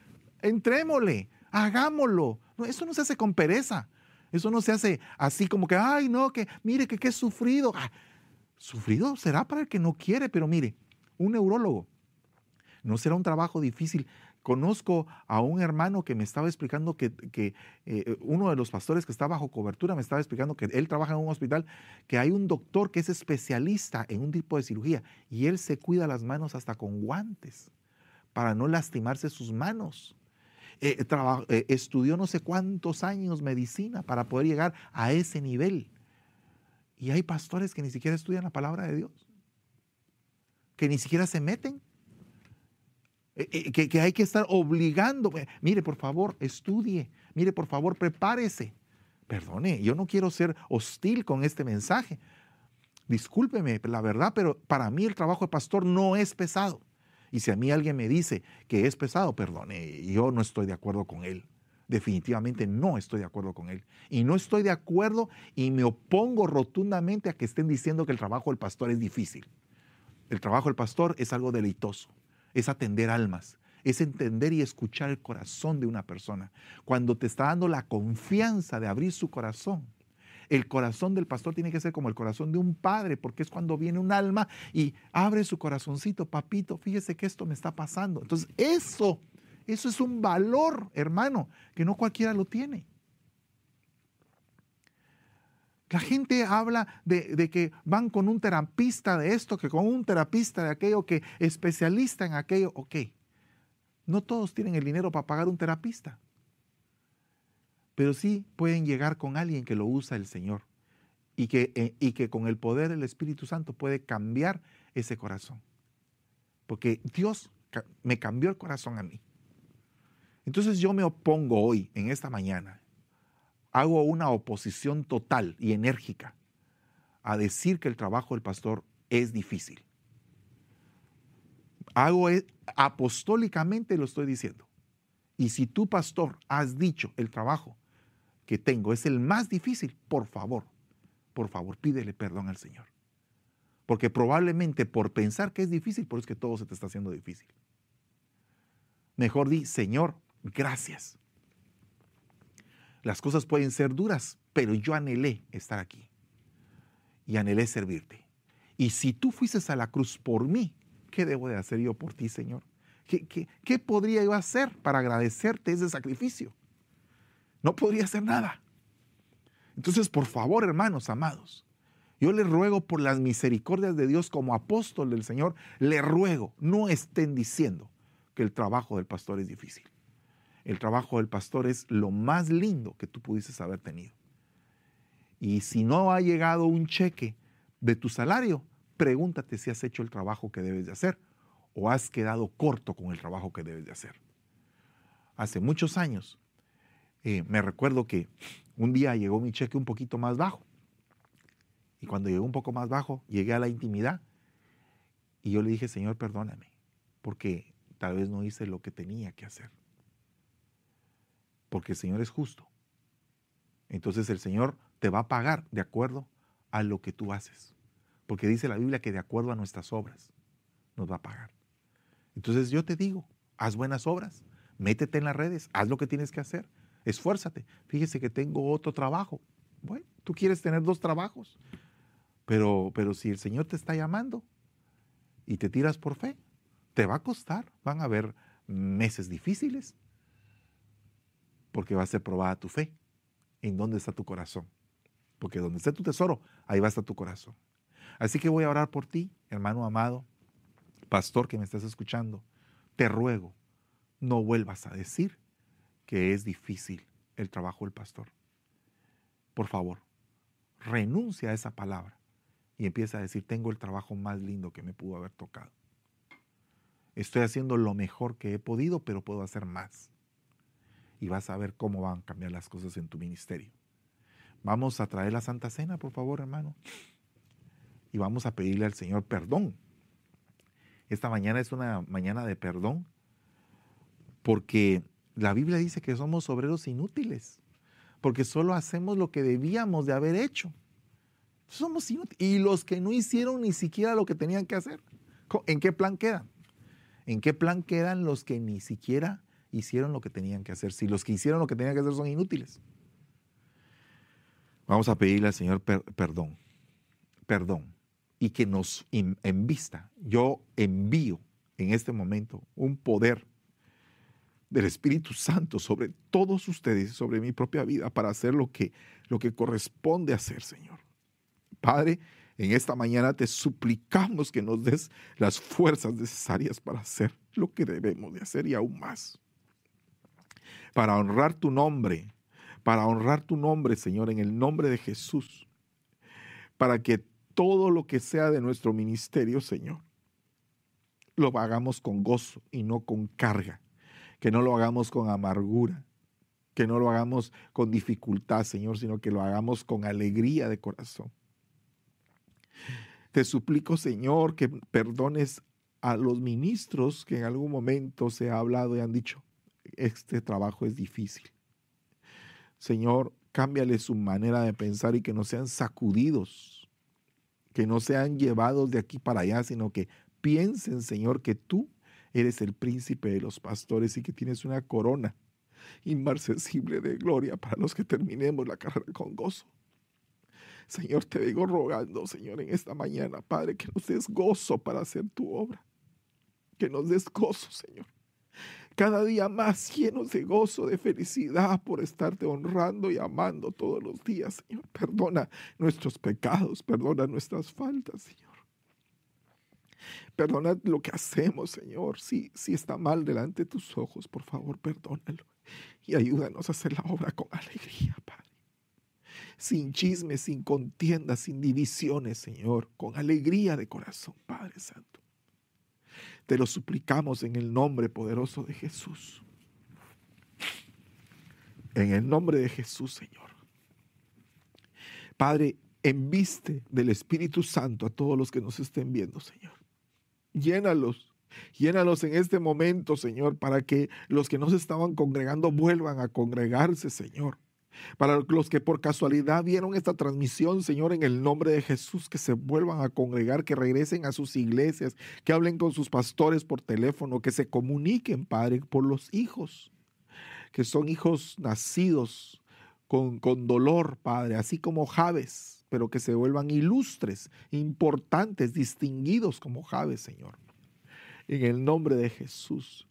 entrémosle, hagámoslo. No, eso no se hace con pereza. Eso no se hace así como que, ay, no, que mire que qué sufrido. Ah, Sufrido será para el que no quiere, pero mire, un neurólogo, no será un trabajo difícil. Conozco a un hermano que me estaba explicando que, eh, uno de los pastores que está bajo cobertura me estaba explicando que él trabaja en un hospital, que hay un doctor que es especialista en un tipo de cirugía y él se cuida las manos hasta con guantes para no lastimarse sus manos. Eh, eh, estudió no sé cuántos años medicina para poder llegar a ese nivel. Y hay pastores que ni siquiera estudian la palabra de Dios, que ni siquiera se meten, eh, eh, que, hay que estar obligando. Eh, mire, por favor, estudie. Mire, por favor, prepárese. Perdone, yo no quiero ser hostil con este mensaje. Discúlpeme, la verdad, pero para mí el trabajo de pastor no es pesado. Y si a mí alguien me dice que es pesado, perdone, yo no estoy de acuerdo con él definitivamente no estoy de acuerdo con él. Y no estoy de acuerdo y me opongo rotundamente a que estén diciendo que el trabajo del pastor es difícil. El trabajo del pastor es algo deleitoso, es atender almas, es entender y escuchar el corazón de una persona. Cuando te está dando la confianza de abrir su corazón, el corazón del pastor tiene que ser como el corazón de un padre, porque es cuando viene un alma y abre su corazoncito, papito, fíjese que esto me está pasando. Entonces, eso eso es un valor, hermano, que no cualquiera lo tiene. La gente habla de, que van con un terapista de esto, que con un terapista de aquello, que especialista en aquello. Ok, no todos tienen el dinero para pagar un terapista, pero sí pueden llegar con alguien que lo usa el Señor y que, eh, y que con el poder del Espíritu Santo puede cambiar ese corazón. Porque Dios me cambió el corazón a mí. Entonces yo me opongo hoy, en esta mañana, hago una oposición total y enérgica a decir que el trabajo del pastor es difícil. Hago e, apostólicamente lo estoy diciendo. Y si tú, pastor, has dicho el trabajo que tengo es el más difícil, por favor, por favor, pídele perdón al Señor. Porque probablemente por pensar que es difícil, por eso es que todo se te está haciendo difícil. Mejor di, Señor, gracias. Las cosas pueden ser duras, pero yo anhelé estar aquí y anhelé servirte. Y si tú fuises a la cruz por mí, ¿qué debo de hacer yo por ti, Señor? ¿Qué, qué, qué podría yo hacer para agradecerte ese sacrificio? No podría hacer nada. Entonces, por favor, hermanos amados, yo les ruego por las misericordias de Dios como apóstol del Señor, le ruego, no estén diciendo que el trabajo del pastor es difícil. El trabajo del pastor es lo más lindo que tú pudieses haber tenido. Y si no ha llegado un cheque de tu salario, pregúntate si has hecho el trabajo que debes de hacer o has quedado corto con el trabajo que debes de hacer. Hace muchos años eh, me recuerdo que un día llegó mi cheque un poquito más bajo. Y cuando llegó un poco más bajo, llegué a la intimidad y yo le dije, Señor, perdóname, porque tal vez no hice lo que tenía que hacer. Porque el Señor es justo. Entonces el Señor te va a pagar de acuerdo a lo que tú haces. Porque dice la Biblia que de acuerdo a nuestras obras nos va a pagar. Entonces yo te digo, haz buenas obras, métete en las redes, haz lo que tienes que hacer esfuérzate. Fíjese que tengo otro trabajo. Bueno, tú quieres tener dos trabajos, pero, pero si el Señor te está llamando y te tiras por fe, te va a costar. Van a haber meses difíciles porque va a ser probada tu fe. ¿En dónde está tu corazón? Porque donde esté tu tesoro, ahí va a estar tu corazón. Así que voy a orar por ti, hermano amado, pastor que me estás escuchando. Te ruego, no vuelvas a decir que es difícil el trabajo del pastor. Por favor, renuncia a esa palabra y empieza a decir, tengo el trabajo más lindo que me pudo haber tocado. Estoy haciendo lo mejor que he podido, pero puedo hacer más. Y vas a ver cómo van a cambiar las cosas en tu ministerio. Vamos a traer la Santa Cena, por favor, hermano. Y vamos a pedirle al Señor perdón. Esta mañana es una mañana de perdón porque la Biblia dice que somos obreros inútiles, porque solo hacemos lo que debíamos de haber hecho. Somos inútiles. Y los que no hicieron ni siquiera lo que tenían que hacer, ¿en qué plan quedan? ¿En qué plan quedan los que ni siquiera hicieron lo que tenían que hacer? Si los que hicieron lo que tenían que hacer son inútiles. Vamos a pedirle al Señor perdón, perdón, y que nos envista. Yo envío en este momento un poder del Espíritu Santo sobre todos ustedes, sobre mi propia vida, para hacer lo que, lo que corresponde hacer, Señor. Padre, en esta mañana te suplicamos que nos des las fuerzas necesarias para hacer lo que debemos de hacer y aún más. Para honrar tu nombre, para honrar tu nombre, Señor, en el nombre de Jesús. Para que todo lo que sea de nuestro ministerio, Señor, lo hagamos con gozo y no con carga que no lo hagamos con amargura, que no lo hagamos con dificultad, Señor, sino que lo hagamos con alegría de corazón. Te suplico, Señor, que perdones a los ministros que en algún momento se ha hablado y han dicho, este trabajo es difícil. Señor, cámbiale su manera de pensar y que no sean sacudidos, que no sean llevados de aquí para allá, sino que piensen, Señor, que tú Eres el príncipe de los pastores y que tienes una corona inmarcesible de gloria para los que terminemos la carrera con gozo. Señor, te digo rogando, Señor, en esta mañana, Padre, que nos des gozo para hacer tu obra. Que nos des gozo, Señor. Cada día más llenos de gozo, de felicidad por estarte honrando y amando todos los días, Señor. Perdona nuestros pecados, perdona nuestras faltas, Señor. Perdona lo que hacemos, Señor. Si, si está mal delante de tus ojos, por favor, perdónalo. Y ayúdanos a hacer la obra con alegría, Padre. Sin chismes, sin contiendas, sin divisiones, Señor. Con alegría de corazón, Padre Santo. Te lo suplicamos en el nombre poderoso de Jesús. En el nombre de Jesús, Señor. Padre, enviste del Espíritu Santo a todos los que nos estén viendo, Señor. Llénalos, llénalos en este momento, Señor, para que los que no se estaban congregando vuelvan a congregarse, Señor. Para los que por casualidad vieron esta transmisión, Señor, en el nombre de Jesús, que se vuelvan a congregar, que regresen a sus iglesias, que hablen con sus pastores por teléfono, que se comuniquen, Padre, por los hijos, que son hijos nacidos con, con dolor, Padre, así como Javes, pero que se vuelvan ilustres, importantes, distinguidos como Javes, Señor. En el nombre de Jesús.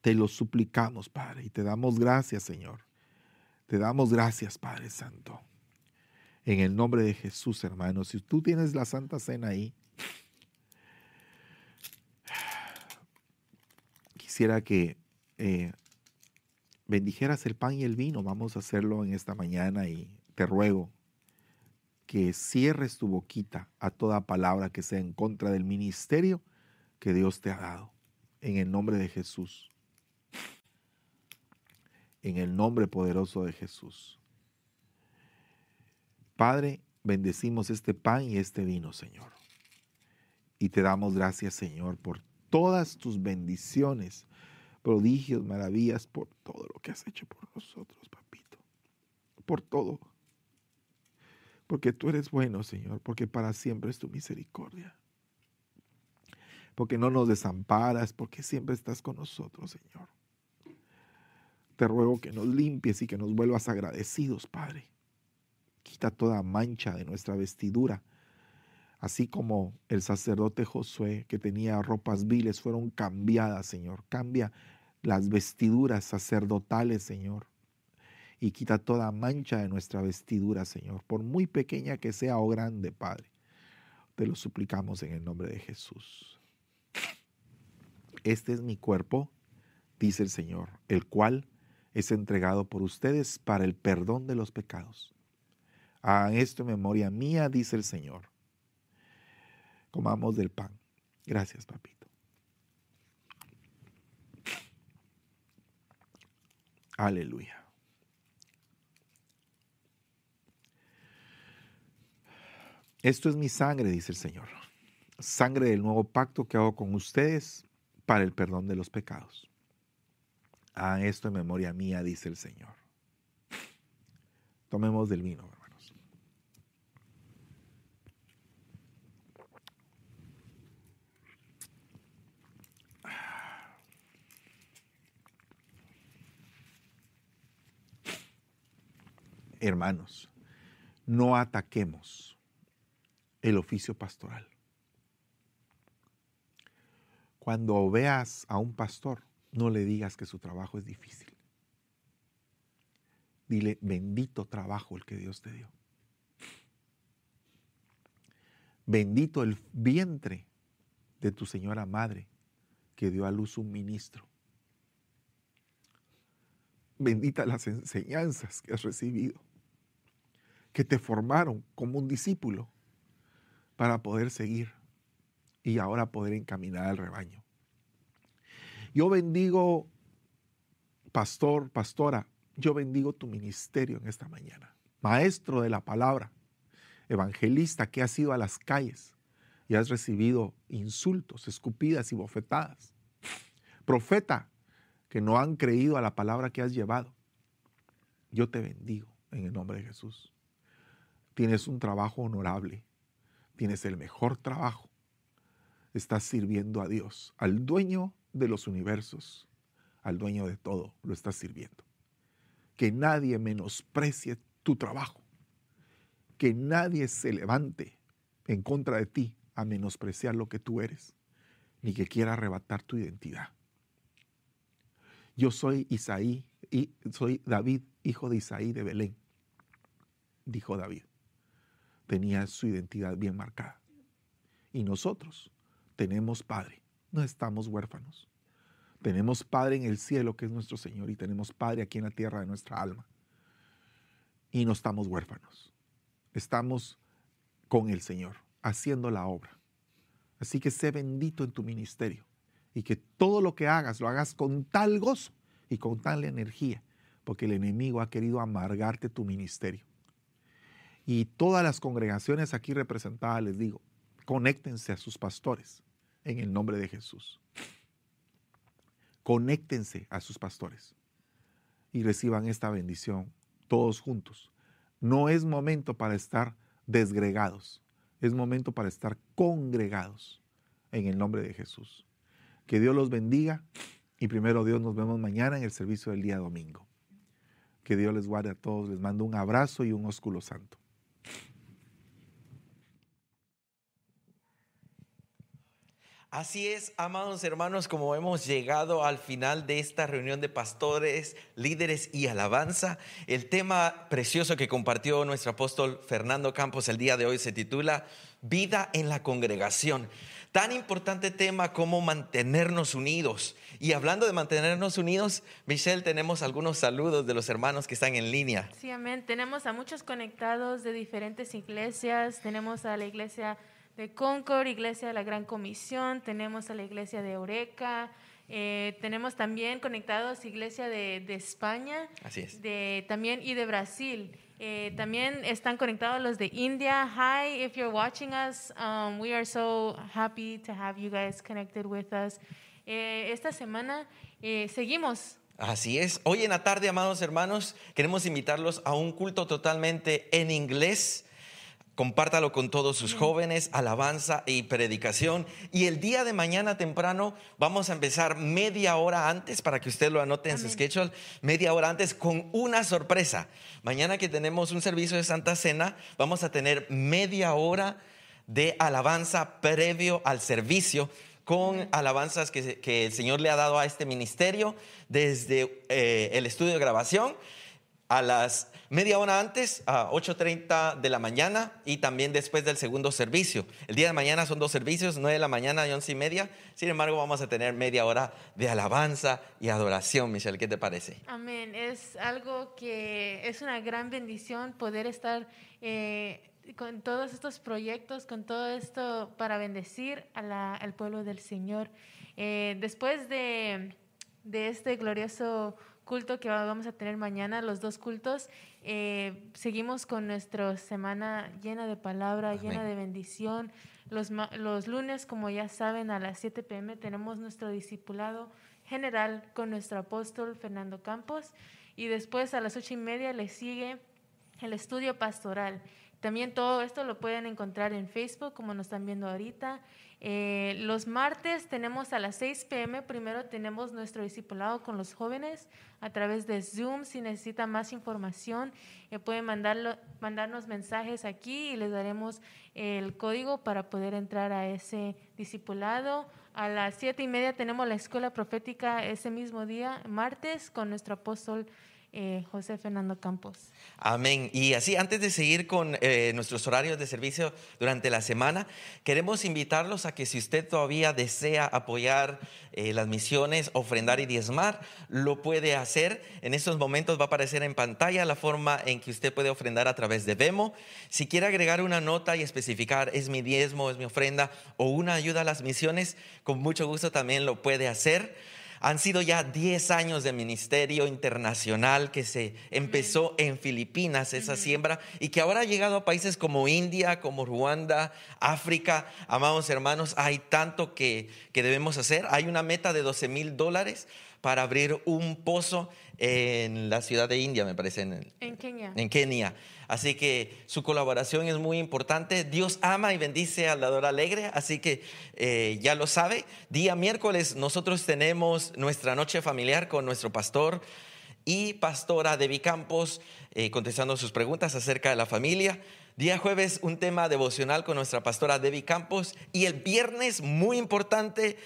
Te lo suplicamos, Padre, y te damos gracias, Señor te damos gracias, Padre Santo. En el nombre de Jesús, hermano. Si tú tienes la Santa Cena ahí, quisiera que eh, bendijeras el pan y el vino. Vamos a hacerlo en esta mañana y te ruego que cierres tu boquita a toda palabra que sea en contra del ministerio que Dios te ha dado. En el nombre de Jesús en el nombre poderoso de Jesús. Padre, bendecimos este pan y este vino, Señor. Y te damos gracias, Señor, por todas tus bendiciones, prodigios, maravillas, por todo lo que has hecho por nosotros, papito. Por todo. Porque tú eres bueno, Señor, porque para siempre es tu misericordia. Porque no nos desamparas, porque siempre estás con nosotros, Señor. Te ruego que nos limpies y que nos vuelvas agradecidos, Padre. Quita toda mancha de nuestra vestidura, así como el sacerdote Josué, que tenía ropas viles, fueron cambiadas, Señor. Cambia las vestiduras sacerdotales, Señor. Y quita toda mancha de nuestra vestidura, Señor, por muy pequeña que sea o grande, Padre. Te lo suplicamos en el nombre de Jesús. Este es mi cuerpo, dice el Señor, el cual es entregado por ustedes para el perdón de los pecados. A esto en memoria mía, dice el Señor. Comamos del pan. Gracias, papito. Aleluya. Esto es mi sangre, dice el Señor. Sangre del nuevo pacto que hago con ustedes para el perdón de los pecados. A esto en memoria mía, dice el Señor. Tomemos del vino, hermanos. Hermanos, no ataquemos el oficio pastoral. Cuando veas a un pastor, no le digas que su trabajo es difícil. Dile, bendito trabajo el que Dios te dio. Bendito el vientre de tu señora madre que dio a luz un ministro. Bendita las enseñanzas que has recibido, que te formaron como un discípulo para poder seguir y ahora poder encaminar al rebaño. Yo bendigo, pastor, pastora, yo bendigo tu ministerio en esta mañana. Maestro de la palabra, evangelista que has ido a las calles y has recibido insultos, escupidas y bofetadas. Profeta que no han creído a la palabra que has llevado. Yo te bendigo en el nombre de Jesús. Tienes un trabajo honorable, tienes el mejor trabajo. Estás sirviendo a Dios, al dueño de los universos, al dueño de todo, lo estás sirviendo. Que nadie menosprecie tu trabajo. Que nadie se levante en contra de ti a menospreciar lo que tú eres, ni que quiera arrebatar tu identidad. Yo soy Isaí, y soy David, hijo de Isaí de Belén, dijo David. Tenía su identidad bien marcada. Y nosotros tenemos Padre, no estamos huérfanos. Tenemos Padre en el cielo, que es nuestro Señor, y tenemos Padre aquí en la tierra de nuestra alma. Y no estamos huérfanos. Estamos con el Señor, haciendo la obra. Así que sé bendito en tu ministerio y que todo lo que hagas lo hagas con tal gozo y con tal energía, porque el enemigo ha querido amargarte tu ministerio. Y todas las congregaciones aquí representadas, les digo, conéctense a sus pastores en el nombre de Jesús. Conéctense a sus pastores y reciban esta bendición todos juntos. No es momento para estar desgregados, es momento para estar congregados en el nombre de Jesús. Que Dios los bendiga y primero Dios nos vemos mañana en el servicio del día domingo. Que Dios les guarde a todos, les mando un abrazo y un ósculo santo.
Así es, amados hermanos, como hemos llegado al final de esta reunión de pastores, líderes y alabanza, el tema precioso que compartió nuestro apóstol Fernando Campos el día de hoy se titula Vida en la congregación. Tan importante tema como mantenernos unidos. Y hablando de mantenernos unidos, Michelle, tenemos algunos saludos de los hermanos que están en línea.
Sí, amén. Tenemos a muchos conectados de diferentes iglesias. Tenemos a la iglesia de Concord, Iglesia de la Gran Comisión, tenemos a la Iglesia de Eureka, eh, tenemos también conectados Iglesia de, de, España,
Así es.
de, también y de Brasil. Eh, también están conectados los de India. Hi, if you're watching us, um, we are so happy to have you guys connected with us. Eh, esta semana seguimos
Así es. Hoy en la tarde, amados hermanos, queremos invitarlos a un culto totalmente en inglés. Compártalo con todos sus jóvenes, alabanza y predicación. Y el día de mañana temprano vamos a empezar media hora antes, para que usted lo anote en su schedule, media hora antes con una sorpresa. Mañana que tenemos un servicio de Santa Cena, vamos a tener media hora de alabanza previo al servicio con alabanzas que, que el Señor le ha dado a este ministerio desde eh, el estudio de grabación a las media hora antes, a 8.30 de la mañana y también después del segundo servicio. El día de mañana son dos servicios, 9 de la mañana y 11 y media. Sin embargo, vamos a tener media hora de alabanza y adoración. Michelle, ¿qué te parece?
Amén. Es algo que es una gran bendición poder estar eh, con todos estos proyectos, con todo esto para bendecir a la, al pueblo del Señor. Eh, después de, de este glorioso culto que vamos a tener mañana, los dos cultos, eh, seguimos con nuestra semana llena de palabra,
Amén.
llena de bendición. Los lunes, como ya saben, a las 7 pm tenemos nuestro discipulado general con nuestro apóstol Fernando Campos y después a las ocho y media le sigue el estudio pastoral. También todo esto lo pueden encontrar en Facebook, como nos están viendo ahorita. Eh, los martes tenemos a las 6 pm, primero tenemos nuestro discipulado con los jóvenes a través de Zoom. Si necesitan más información, eh, pueden mandarnos mensajes aquí y les daremos el código para poder entrar a ese discipulado. A las siete y media tenemos la escuela profética ese mismo día, martes, con nuestro apóstol eh, José Fernando Campos.
Amén. Y así, antes de seguir con eh, nuestros horarios de servicio durante la semana, queremos invitarlos a que si usted todavía desea apoyar eh, las misiones, ofrendar y diezmar, lo puede hacer. En estos momentos va a aparecer en pantalla la forma en que usted puede ofrendar a través de Vemo. Si quiere agregar una nota y especificar es mi diezmo, es mi ofrenda o una ayuda a las misiones, con mucho gusto también lo puede hacer. Han sido ya 10 años de ministerio internacional que se empezó en Filipinas, esa siembra, y que ahora ha llegado a países como India, como Ruanda, África. Amados hermanos, hay tanto que, que debemos hacer. Hay una meta de 12 mil dólares para abrir un pozo en la ciudad de India, me parece, en,
Kenia.
en Kenia. Así que su colaboración es muy importante. Dios ama y bendice al dador alegre, así que eh, ya lo sabe. Día miércoles nosotros tenemos nuestra noche familiar con nuestro pastor y pastora Debbie Campos eh, contestando sus preguntas acerca de la familia. Día jueves un tema devocional con nuestra pastora Debbie Campos y el viernes muy importante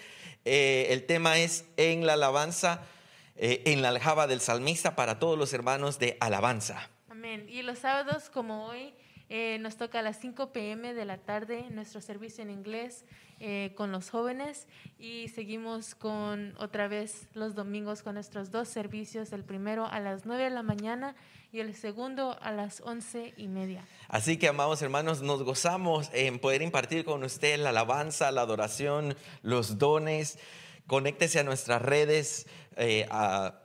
eh, el tema es en la alabanza eh, en la aljaba del salmista para todos los hermanos de alabanza.
Amén. Y los sábados, como hoy, eh, nos toca a las 5 pm de la tarde nuestro servicio en inglés eh, con los jóvenes y seguimos con otra vez los domingos con nuestros dos servicios, el primero a las 9 de la mañana y el segundo a las once y media.
Así que, amados hermanos, nos gozamos en poder impartir con usted la alabanza, la adoración, los dones. Conéctese a nuestras redes, eh, a-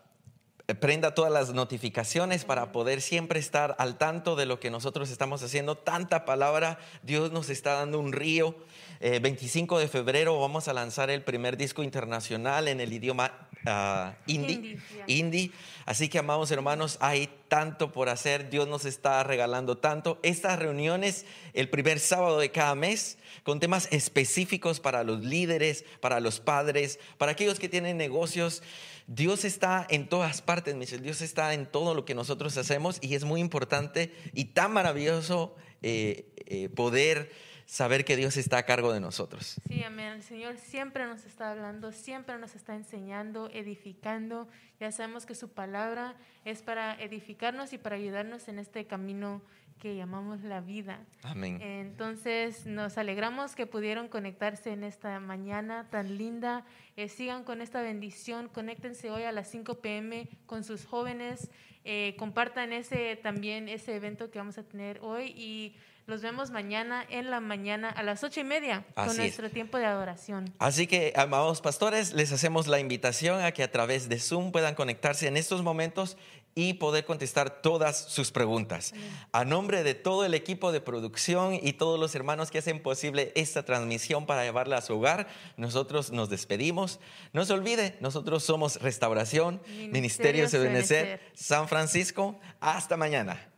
prenda todas las notificaciones para poder siempre estar al tanto de lo que nosotros estamos haciendo. Tanta palabra, Dios nos está dando un río. Eh, 25 de febrero vamos a lanzar el primer disco internacional en el idioma ah, hindi.
Hindi, yeah.
Hindi. Así que, amados hermanos, hay tanto por hacer. Dios nos está regalando tanto. Estas reuniones, el primer sábado de cada mes, con temas específicos para los líderes, para los padres, para aquellos que tienen negocios. Dios está en todas partes, mis Dios está en todo lo que nosotros hacemos y es muy importante y tan maravilloso eh, eh, poder saber que Dios está a cargo de nosotros.
Sí, amén. El Señor siempre nos está hablando, siempre nos está enseñando, edificando. Ya sabemos que su palabra es para edificarnos y para ayudarnos en este camino que llamamos la vida.
Amén.
Entonces, nos alegramos que pudieron conectarse en esta mañana tan linda. Eh, sigan con esta bendición, conéctense hoy a las 5 pm con sus jóvenes, eh, compartan ese también ese evento que vamos a tener hoy y los vemos mañana en la mañana a las ocho y media
Así
con
es.
nuestro tiempo de adoración.
Así que, amados pastores, les hacemos la invitación a que a través de Zoom puedan conectarse en estos momentos y poder contestar todas sus preguntas. A nombre de todo el equipo de producción y todos los hermanos que hacen posible esta transmisión para llevarla a su hogar, nosotros nos despedimos. No se olvide, nosotros somos Restauración,
Ministerio
Ministerio
Sebenecer.
San Francisco. Hasta mañana.